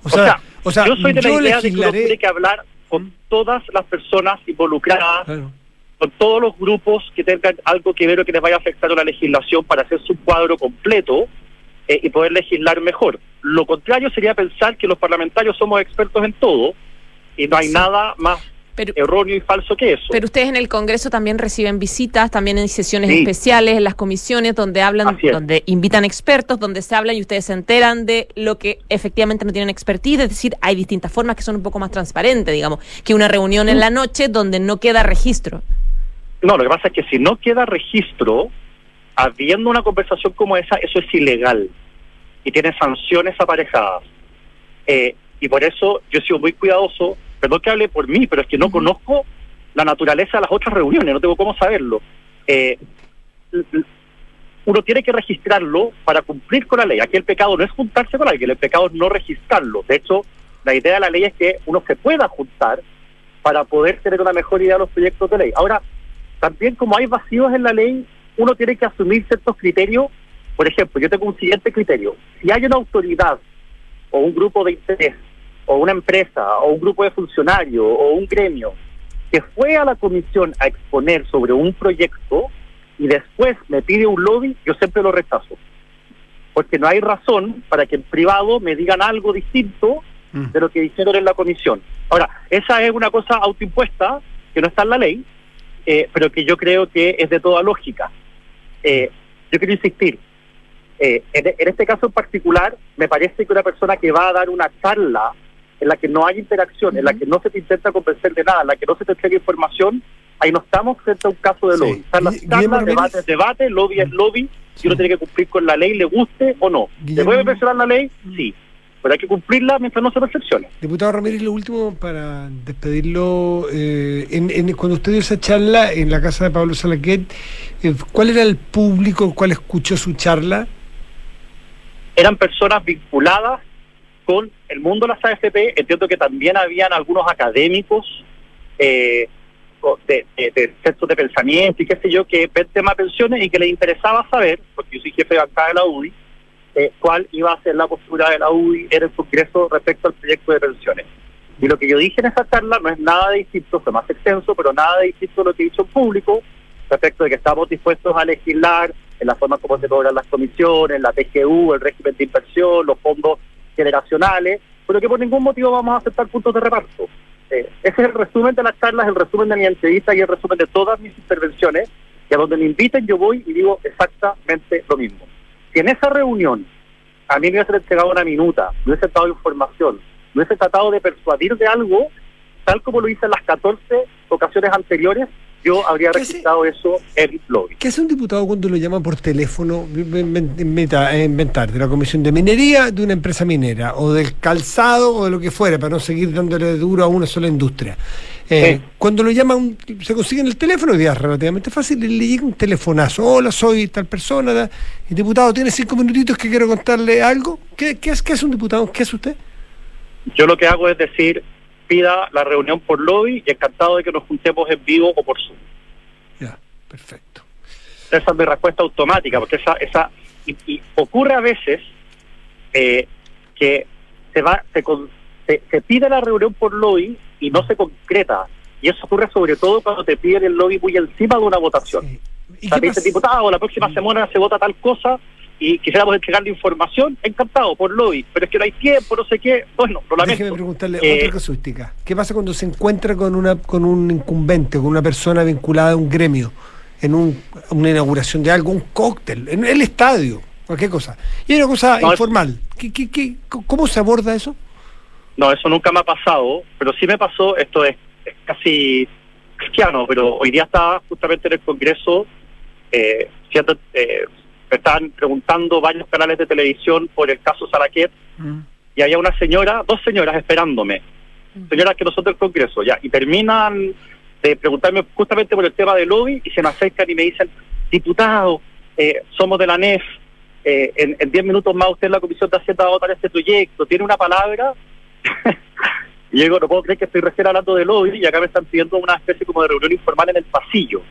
o sea, yo soy de la idea de que uno tiene legislaré. que hablar con todas las personas involucradas, Claro. Con todos los grupos que tengan algo que ver o que les vaya a afectar a la legislación para hacer su cuadro completo eh, y poder legislar mejor. Lo contrario sería pensar que los parlamentarios somos expertos en todo y no hay Sí. nada más Pero, erróneo y falso que eso. pero ustedes en el Congreso también reciben visitas, también en sesiones Sí. especiales, en las comisiones donde hablan, donde invitan expertos, donde se hablan y ustedes se enteran de lo que efectivamente no tienen expertise, es decir, hay distintas formas que son un poco más transparentes, digamos, que una reunión en la noche donde no queda registro. No, lo que pasa es que si no queda registro, habiendo una conversación como esa, eso es ilegal y tiene sanciones aparejadas. Eh, y por eso yo he sido muy cuidadoso, perdón que hable por mí, pero es que no conozco la naturaleza de las otras reuniones, no tengo cómo saberlo. Eh, uno tiene que registrarlo para cumplir con la ley. Aquí el pecado no es juntarse con alguien, el pecado es no registrarlo. De hecho, la idea de la ley es que uno se pueda juntar para poder tener una mejor idea de los proyectos de ley. Ahora, también como hay vacíos en la ley, uno tiene que asumir ciertos criterios. Por ejemplo, yo tengo un siguiente criterio. Si hay una autoridad o un grupo de interés o una empresa o un grupo de funcionarios o un gremio que fue a la comisión a exponer sobre un proyecto y después me pide un lobby, yo siempre lo rechazo. Porque no hay razón para que en privado me digan algo distinto Mm. de lo que dijeron en la comisión. Ahora, esa es una cosa autoimpuesta que no está en la ley, eh, pero que yo creo que es de toda lógica. Eh, yo quiero insistir, eh, en, en este caso en particular, me parece que una persona que va a dar una charla en la que no hay interacción, en la que no se te intenta convencer de nada, en la que no se te entrega información, ahí no estamos frente a un caso de Sí. lobby. Están las charlas, debate es debate, lobby es lobby, Sí. y uno tiene que cumplir con la ley, le guste o no. ¿Se Guillermo- puede mencionar la ley? Sí. Pero hay que cumplirla mientras no se perfeccione. Diputado Ramírez, lo último para despedirlo. eh, en, en- cuando usted dio esa charla en la casa de Pablo Salaquet, eh, ¿cuál era el público el cual escuchó su charla? eran personas vinculadas con el mundo de las AFP. Entiendo que también habían algunos académicos eh, de, de, de pensamiento y qué sé yo, que ven tema pensiones y que les interesaba saber, porque yo soy jefe de bancada de la UDI, eh, cuál iba a ser la postura de la UDI en el Congreso respecto al proyecto de pensiones. Y lo que yo dije en esa charla no es nada distinto, fue más extenso, pero nada distinto a lo que he dicho en público respecto de que estamos dispuestos a legislar en la forma como se cobran las comisiones, la TGU, el régimen de inversión, los fondos generacionales, pero que por ningún motivo vamos a aceptar puntos de reparto. Eh, ese es el resumen de las charlas, el resumen de mi entrevista y el resumen de todas mis intervenciones. Y a donde me inviten yo voy y digo exactamente lo mismo. Si en esa reunión a mí me hubiese entregado una minuta, me hubiese dado información, me hubiese tratado de persuadir de algo, tal como lo hice en las 14 ocasiones anteriores, yo habría registrado eso en lobby. ¿Qué hace un diputado cuando lo llaman por teléfono? Inventa- eh, Inventar de la Comisión de Minería de una empresa minera, o del calzado, o de lo que fuera, para no seguir dándole duro a una sola industria. Eh, Sí. Cuando lo llaman, se consigue en el teléfono, día es relativamente fácil, y le llega un telefonazo. Hola, soy tal persona. El diputado tiene cinco minutitos que quiero contarle algo. ¿Qué, qué, es, ¿Qué es un diputado? ¿Qué es usted? Yo lo que hago es decir, pida la reunión por lobby y encantado de que nos juntemos en vivo o por Zoom. Ya, perfecto. Esa es mi respuesta automática, porque esa, esa y, y ocurre a veces eh, que se va, se, con- se, se pide la reunión por lobby y no se concreta. Y eso ocurre sobre todo cuando te piden el lobby muy encima de una votación. Sí. ¿Y O sea, te diputado, la próxima semana se vota tal cosa y quisiéramos entregarle información, encantado, por lobby, pero es que no hay tiempo, no sé qué. Bueno, lo lamento. Déjeme preguntarle Eh, otra casuística. ¿Qué pasa cuando se encuentra con una con un incumbente, con una persona vinculada a un gremio, en un- una inauguración de algo, un cóctel, en el estadio, cualquier cosa? Y hay una cosa No, informal. ¿Qué, qué, qué- ¿Cómo se aborda eso? No, eso nunca me ha pasado, pero sí me pasó, esto es, es casi cristiano, pero hoy día estaba justamente en el Congreso, eh, siendo, eh, me estaban preguntando varios canales de televisión por el caso Saraquet, y había una señora, dos señoras esperándome, señoras que nosotros del Congreso, ya, y terminan de preguntarme justamente por el tema del lobby y se me acercan y me dicen, diputado, eh, somos de la NEF, eh, en en 10 minutos más usted en la Comisión de Hacienda va a votar este proyecto, tiene una palabra, digo, no puedo creer que estoy recién hablando de lobby y acá me están pidiendo una especie como de reunión informal en el pasillo.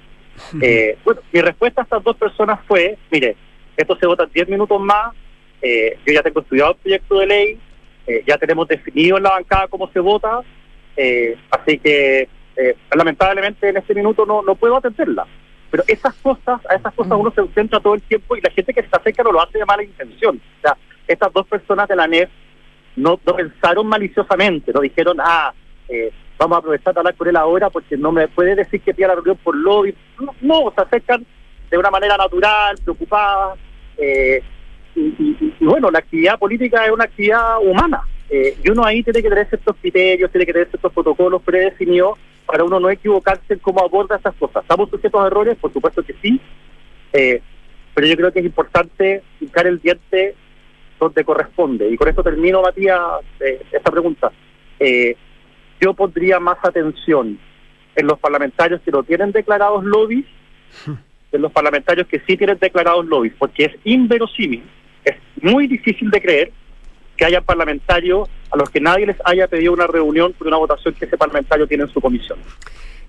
Eh, bueno, mi respuesta a estas dos personas fue, mire, esto se vota en 10 minutos más, eh, yo ya tengo estudiado el proyecto de ley, eh, ya tenemos definido en la bancada cómo se vota, eh, así que eh, lamentablemente en este minuto no, no puedo atenderla. Pero esas cosas, a esas cosas uno se centra todo el tiempo y la gente que se acerca no lo hace de mala intención. O sea, estas dos personas de la NEF no, no pensaron maliciosamente, no dijeron, ah, eh, vamos a aprovechar de hablar con él ahora porque no me puede decir que pida la reunión por lobby. No, se acercan de una manera natural, preocupada. eh, y, y- bueno, la actividad política es una actividad humana. eh, y uno ahí tiene que tener ciertos criterios, tiene que tener ciertos protocolos predefinidos para uno no equivocarse en cómo aborda esas cosas. ¿Estamos sujetos a errores? Por supuesto que sí. eh, pero yo creo que es importante hincar el diente donde corresponde. Y con esto termino, Matías, eh, esta pregunta. Eh, yo pondría más atención en los parlamentarios que no tienen declarados lobbies, en los parlamentarios que sí tienen declarados lobbies, porque es inverosímil, es muy difícil de creer que haya parlamentarios a los que nadie les haya pedido una reunión por una votación que ese parlamentario tiene en su comisión.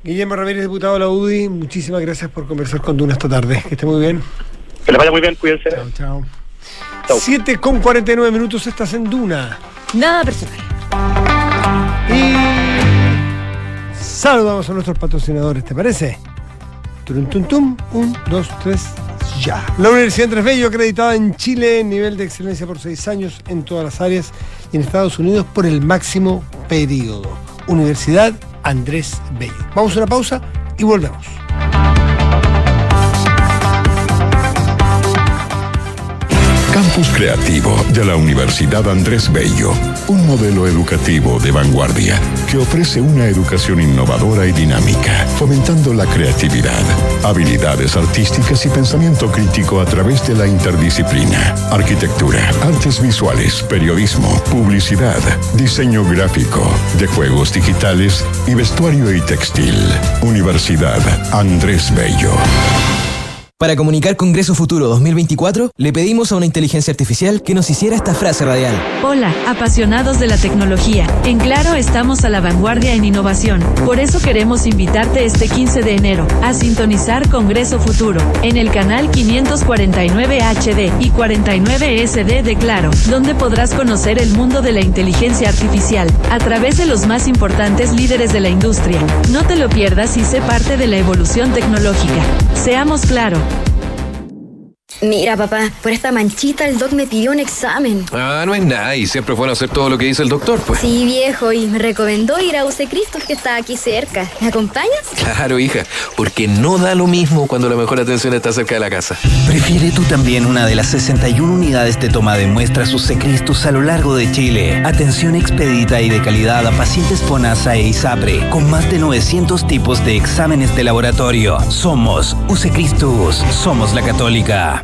Guillermo Ramírez, diputado de la UDI, muchísimas gracias por conversar con Duna esta tarde. Que esté muy bien. Que les vaya muy bien, cuídense. Chao, chao. Chao. 7 con 49 minutos, estás en Duna. Nada personal. Y saludamos a nuestros patrocinadores, ¿te parece? Turum, tum, tum. Un, dos, tres, ya. La Universidad Andrés Bello, acreditada en Chile en nivel de excelencia por seis años en todas las áreas y en Estados Unidos por el máximo periodo. Universidad Andrés Bello. Vamos a una pausa y volvemos. Campus Creativo de la Universidad Andrés Bello, un modelo educativo de vanguardia que ofrece una educación innovadora y dinámica, fomentando la creatividad, habilidades artísticas y pensamiento crítico a través de la interdisciplina, arquitectura, artes visuales, periodismo, publicidad, diseño gráfico, de juegos digitales y vestuario y textil. Universidad Andrés Bello. Para comunicar Congreso Futuro 2024, le pedimos a una inteligencia artificial que nos hiciera esta frase radial. Hola, apasionados de la tecnología. En Claro estamos a la vanguardia en innovación. Por eso queremos invitarte este 15 de enero a sintonizar Congreso Futuro en el canal 549 HD y 49 SD de Claro, donde podrás conocer el mundo de la inteligencia artificial a través de los más importantes líderes de la industria. No te lo pierdas y sé parte de la evolución tecnológica. Seamos claro. Mira, papá, por esta manchita el doc me pidió un examen. Ah, no es nada, y siempre es bueno hacer todo lo que dice el doctor, pues. Sí, viejo, y me recomendó ir a UC Cristo, que está aquí cerca. ¿Me acompañas? Claro, hija, porque no da lo mismo cuando la mejor atención está cerca de la casa. Prefiere tú también una de las 61 unidades de toma de muestras UC a lo largo de Chile. Atención expedita y de calidad a pacientes FONASA e ISAPRE, con más de 900 tipos de exámenes de laboratorio. Somos UC Cristus, somos la católica.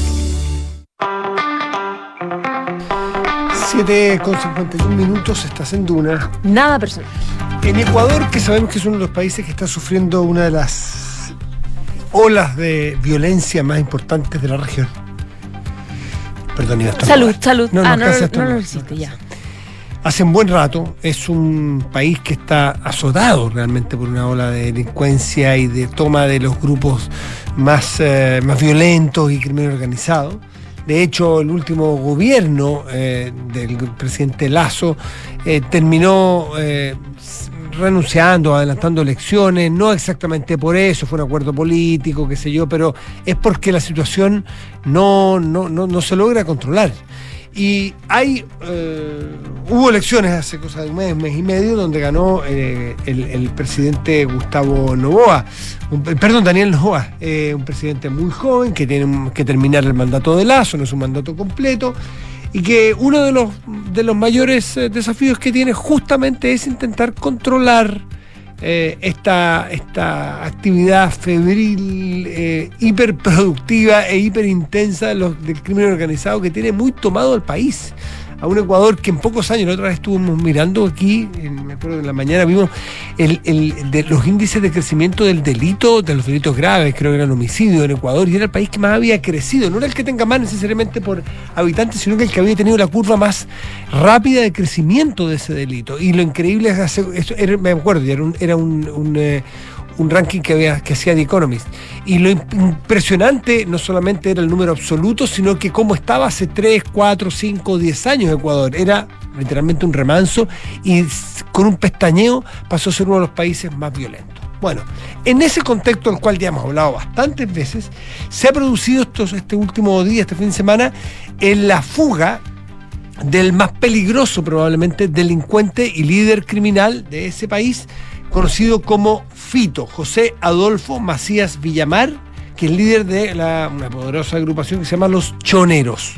7 con 51 minutos, estás en Duna. Nada personal. En Ecuador, que sabemos que es uno de los países que está sufriendo una de las olas de violencia más importantes de la región. Perdón, iba a. Salud, salud. No, no, ah, no, a no, estornudar. lo hiciste ya. Hace un buen rato es un país que está azotado realmente por una ola de delincuencia y de toma de los grupos más, eh, más violentos y crimen organizado. De hecho, el último gobierno eh, del presidente Lazo eh, terminó eh, renunciando, adelantando elecciones, no exactamente por eso, fue un acuerdo político, qué sé yo, pero es porque la situación no, no, no, no se logra controlar. Y hay, eh, hubo elecciones hace cosa de un mes, mes y medio, donde ganó eh, el, el presidente Gustavo Novoa, un- perdón, Daniel Novoa, eh, un presidente muy joven que tiene que terminar el mandato de Lazo, no es un mandato completo, y que uno de los, de los mayores desafíos que tiene justamente es intentar controlar eh, esta, esta actividad febril, eh, hiperproductiva e hiperintensa de los- del crimen organizado que tiene muy tomado el país. A un Ecuador que en pocos años, la otra vez estuvimos mirando aquí, en- que la mañana vimos el, el- de los índices de crecimiento del delito, de los delitos graves, creo que era el homicidio en Ecuador, y era el país que más había crecido. No era el que tenga más necesariamente por habitantes, sino que el que había tenido la curva más rápida de crecimiento de ese delito. Y lo increíble es, hace- eso era- me acuerdo, era un, era un, eh, un ranking que, había, que hacía The Economist. Y lo imp- impresionante no solamente era el número absoluto, sino que cómo estaba hace 3, 4, 5, 10 años Ecuador. Era literalmente un remanso y con un pestañeo pasó a ser uno de los países más violentos. Bueno, en ese contexto del cual ya hemos hablado bastantes veces, se ha producido estos, este último día, este fin de semana, en la fuga del más peligroso probablemente delincuente y líder criminal de ese país, conocido como Fito, José Adolfo Macías Villamar, que es líder de la- una poderosa agrupación que se llama Los Choneros.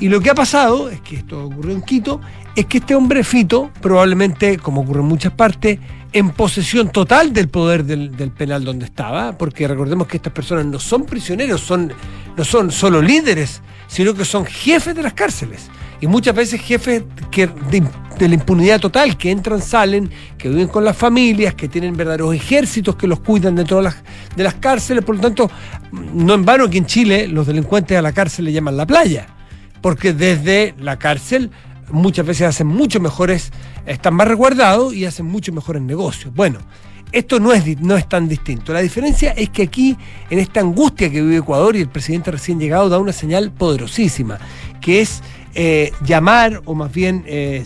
Y lo que ha pasado, es que esto ocurrió en Quito, es que este hombre Fito, probablemente, como ocurre en muchas partes, en posesión total del poder del, del penal donde estaba, porque recordemos que estas personas no son prisioneros, son, no son solo líderes, sino que son jefes de las cárceles. Y muchas veces jefes que de, la impunidad total, que entran, salen, que viven con las familias, que tienen verdaderos ejércitos que los cuidan dentro de las, de las cárceles. Por lo tanto, no en vano que en Chile los delincuentes a la cárcel le llaman la playa porque desde la cárcel muchas veces hacen mucho mejores, están más resguardados y hacen mucho mejores negocios. Bueno, esto no es, no es tan distinto. La diferencia es que aquí, en esta angustia que vive Ecuador y el presidente recién llegado, da una señal poderosísima, que es eh, llamar, o más bien eh,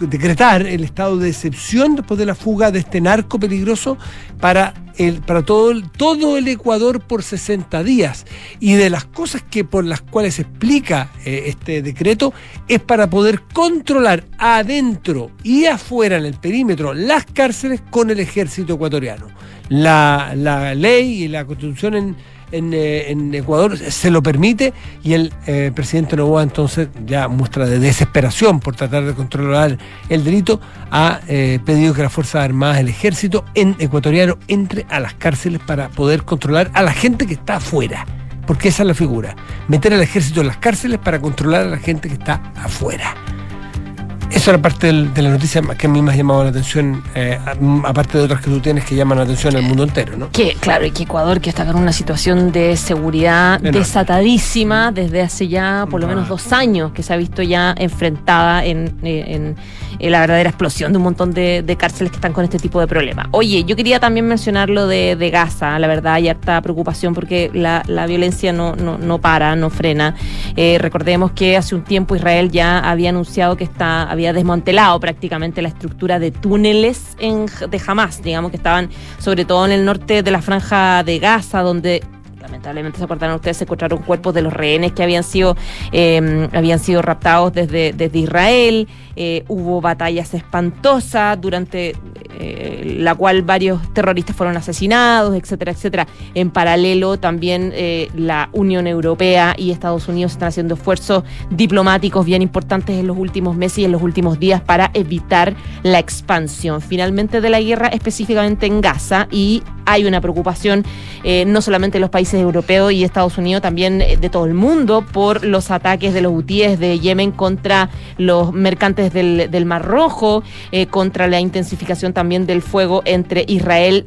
decretar el estado de excepción después de la fuga de este narco peligroso para, el, para todo, el, todo el Ecuador por 60 días. Y de las cosas que por las cuales explica eh, este decreto es para poder controlar adentro y afuera en el perímetro las cárceles con el ejército ecuatoriano. La, la ley y la constitución en, en, eh, en Ecuador se lo permite y el eh, presidente Novoa entonces ya muestra de desesperación por tratar de controlar el delito ha eh, pedido que las Fuerzas Armadas, el ejército ecuatoriano entre a las cárceles para poder controlar a la gente que está afuera. Porque esa es la figura. Meter al ejército en las cárceles para controlar a la gente que está afuera. Eso era parte del- de la noticia que a mí me ha llamado la atención, eh, aparte de otras que tú tienes que llaman la atención al mundo entero, ¿no? Que, claro, y que Ecuador, que está con una situación de seguridad Enorme. desatadísima desde hace ya por lo menos dos años, que se ha visto ya enfrentada en, eh, en- en la verdadera explosión de un montón de, de cárceles que están con este tipo de problemas. Oye, yo quería también mencionar lo de, de Gaza, la verdad hay harta preocupación porque la, la violencia no, no, no para, no frena. Eh, recordemos que hace un tiempo Israel ya había anunciado que está, había desmantelado prácticamente la estructura de túneles en, de Hamas, digamos que estaban sobre todo en el norte de la franja de Gaza, donde lamentablemente se acordaron ustedes, se encontraron cuerpos de los rehenes que habían sido, eh, habían sido raptados desde, desde Israel. Eh, hubo batallas espantosas durante eh, la cual varios terroristas fueron asesinados, etcétera, etcétera. En paralelo, también eh, la Unión Europea y Estados Unidos están haciendo esfuerzos diplomáticos bien importantes en los últimos meses y en los últimos días para evitar la expansión finalmente de la guerra, específicamente en Gaza, y hay una preocupación no solamente de los países europeos y Estados Unidos, también de todo el mundo por los ataques de los hutíes de Yemen contra los mercantes del, Mar Rojo, eh, contra la intensificación también del fuego entre Israel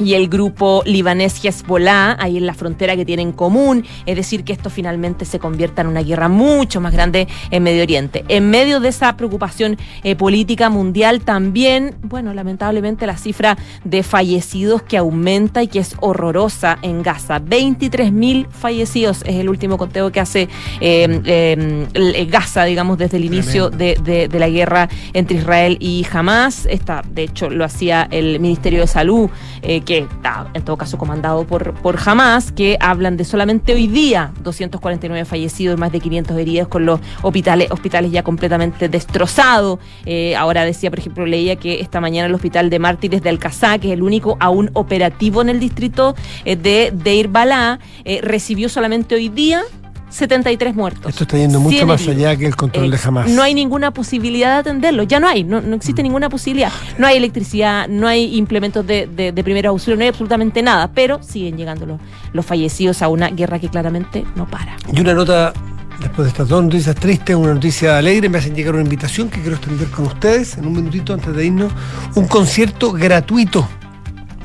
y el grupo libanés Hezbollah, ahí en la frontera que tienen en común, es decir, que esto finalmente se convierta en una guerra mucho más grande en Medio Oriente. En medio de esa preocupación eh, política mundial también, bueno, lamentablemente la cifra de fallecidos que aumenta y que es horrorosa en Gaza. 23 mil fallecidos es el último conteo que hace eh, eh, el- Gaza, digamos, desde el inicio de, de- de la guerra entre Israel y Hamas. Esta, de hecho, lo hacía el Ministerio de Salud, eh, que está en todo caso comandado por, por Hamas, que hablan de solamente hoy día 249 fallecidos más de 500 heridos con los hospitales, hospitales ya completamente destrozados. Eh, ahora decía, por ejemplo, leía que esta mañana el hospital de mártires de Alcazá, que es el único aún operativo en el distrito eh, de Deir Balá, eh, recibió solamente hoy día 73 muertos. Esto está yendo mucho 100 más heridos. allá que el control Eh, de jamás. No hay ninguna posibilidad de atenderlo, ya no hay, no, no existe ninguna posibilidad. No hay electricidad, no hay implementos de, de, de primer auxilio, no hay absolutamente nada, pero siguen llegando los, los fallecidos a una guerra que claramente no para. Y una nota, después de estas dos noticias tristes, una noticia alegre, me hacen llegar una invitación que quiero extender con ustedes en un minutito antes de irnos. Un concierto gratuito.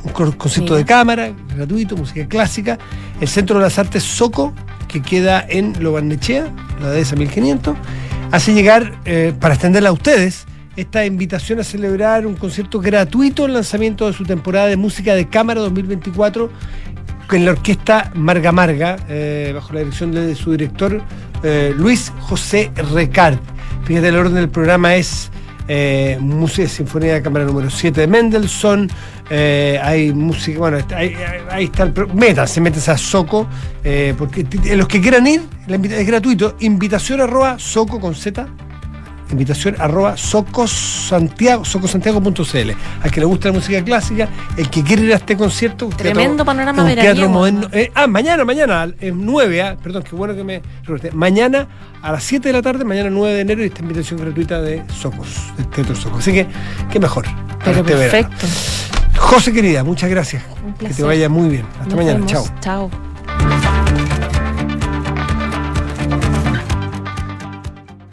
Un concierto Mira. de cámara, gratuito, música clásica. El Centro de las Artes Soco, que queda en Lobarnechea, la dehesa 1500, hace llegar, eh, para extenderla a ustedes, esta invitación a celebrar un concierto gratuito, el lanzamiento de su temporada de música de cámara 2024 con la orquesta Marga Marga, eh, bajo la dirección de su director eh, Luis José Recart. Fíjate, el orden del programa es eh, música Sinfonía de Cámara número 7 de Mendelssohn, eh, hay música, bueno, ahí, está el... pro- Métanse, métanse a Soco, eh, porque los que quieran ir, la es gratuito, invitación arroba soco con Z, invitación arroba socosantiago, socosantiago.cl. Al que le gusta la música clásica, el que quiere ir a este concierto. Tremendo teatro- panorama un teatro moderno. eh, ah, mañana, mañana, es 9, ah, perdón, qué bueno que me. Mañana a las 7 de la tarde, mañana 9 de enero, y esta invitación gratuita de Socos, del Teatro Socos. Así que, qué mejor. Pero este verano. perfecto. José querida, muchas gracias. Un Que te vaya muy bien. Hasta Nos mañana. Chao. Chao.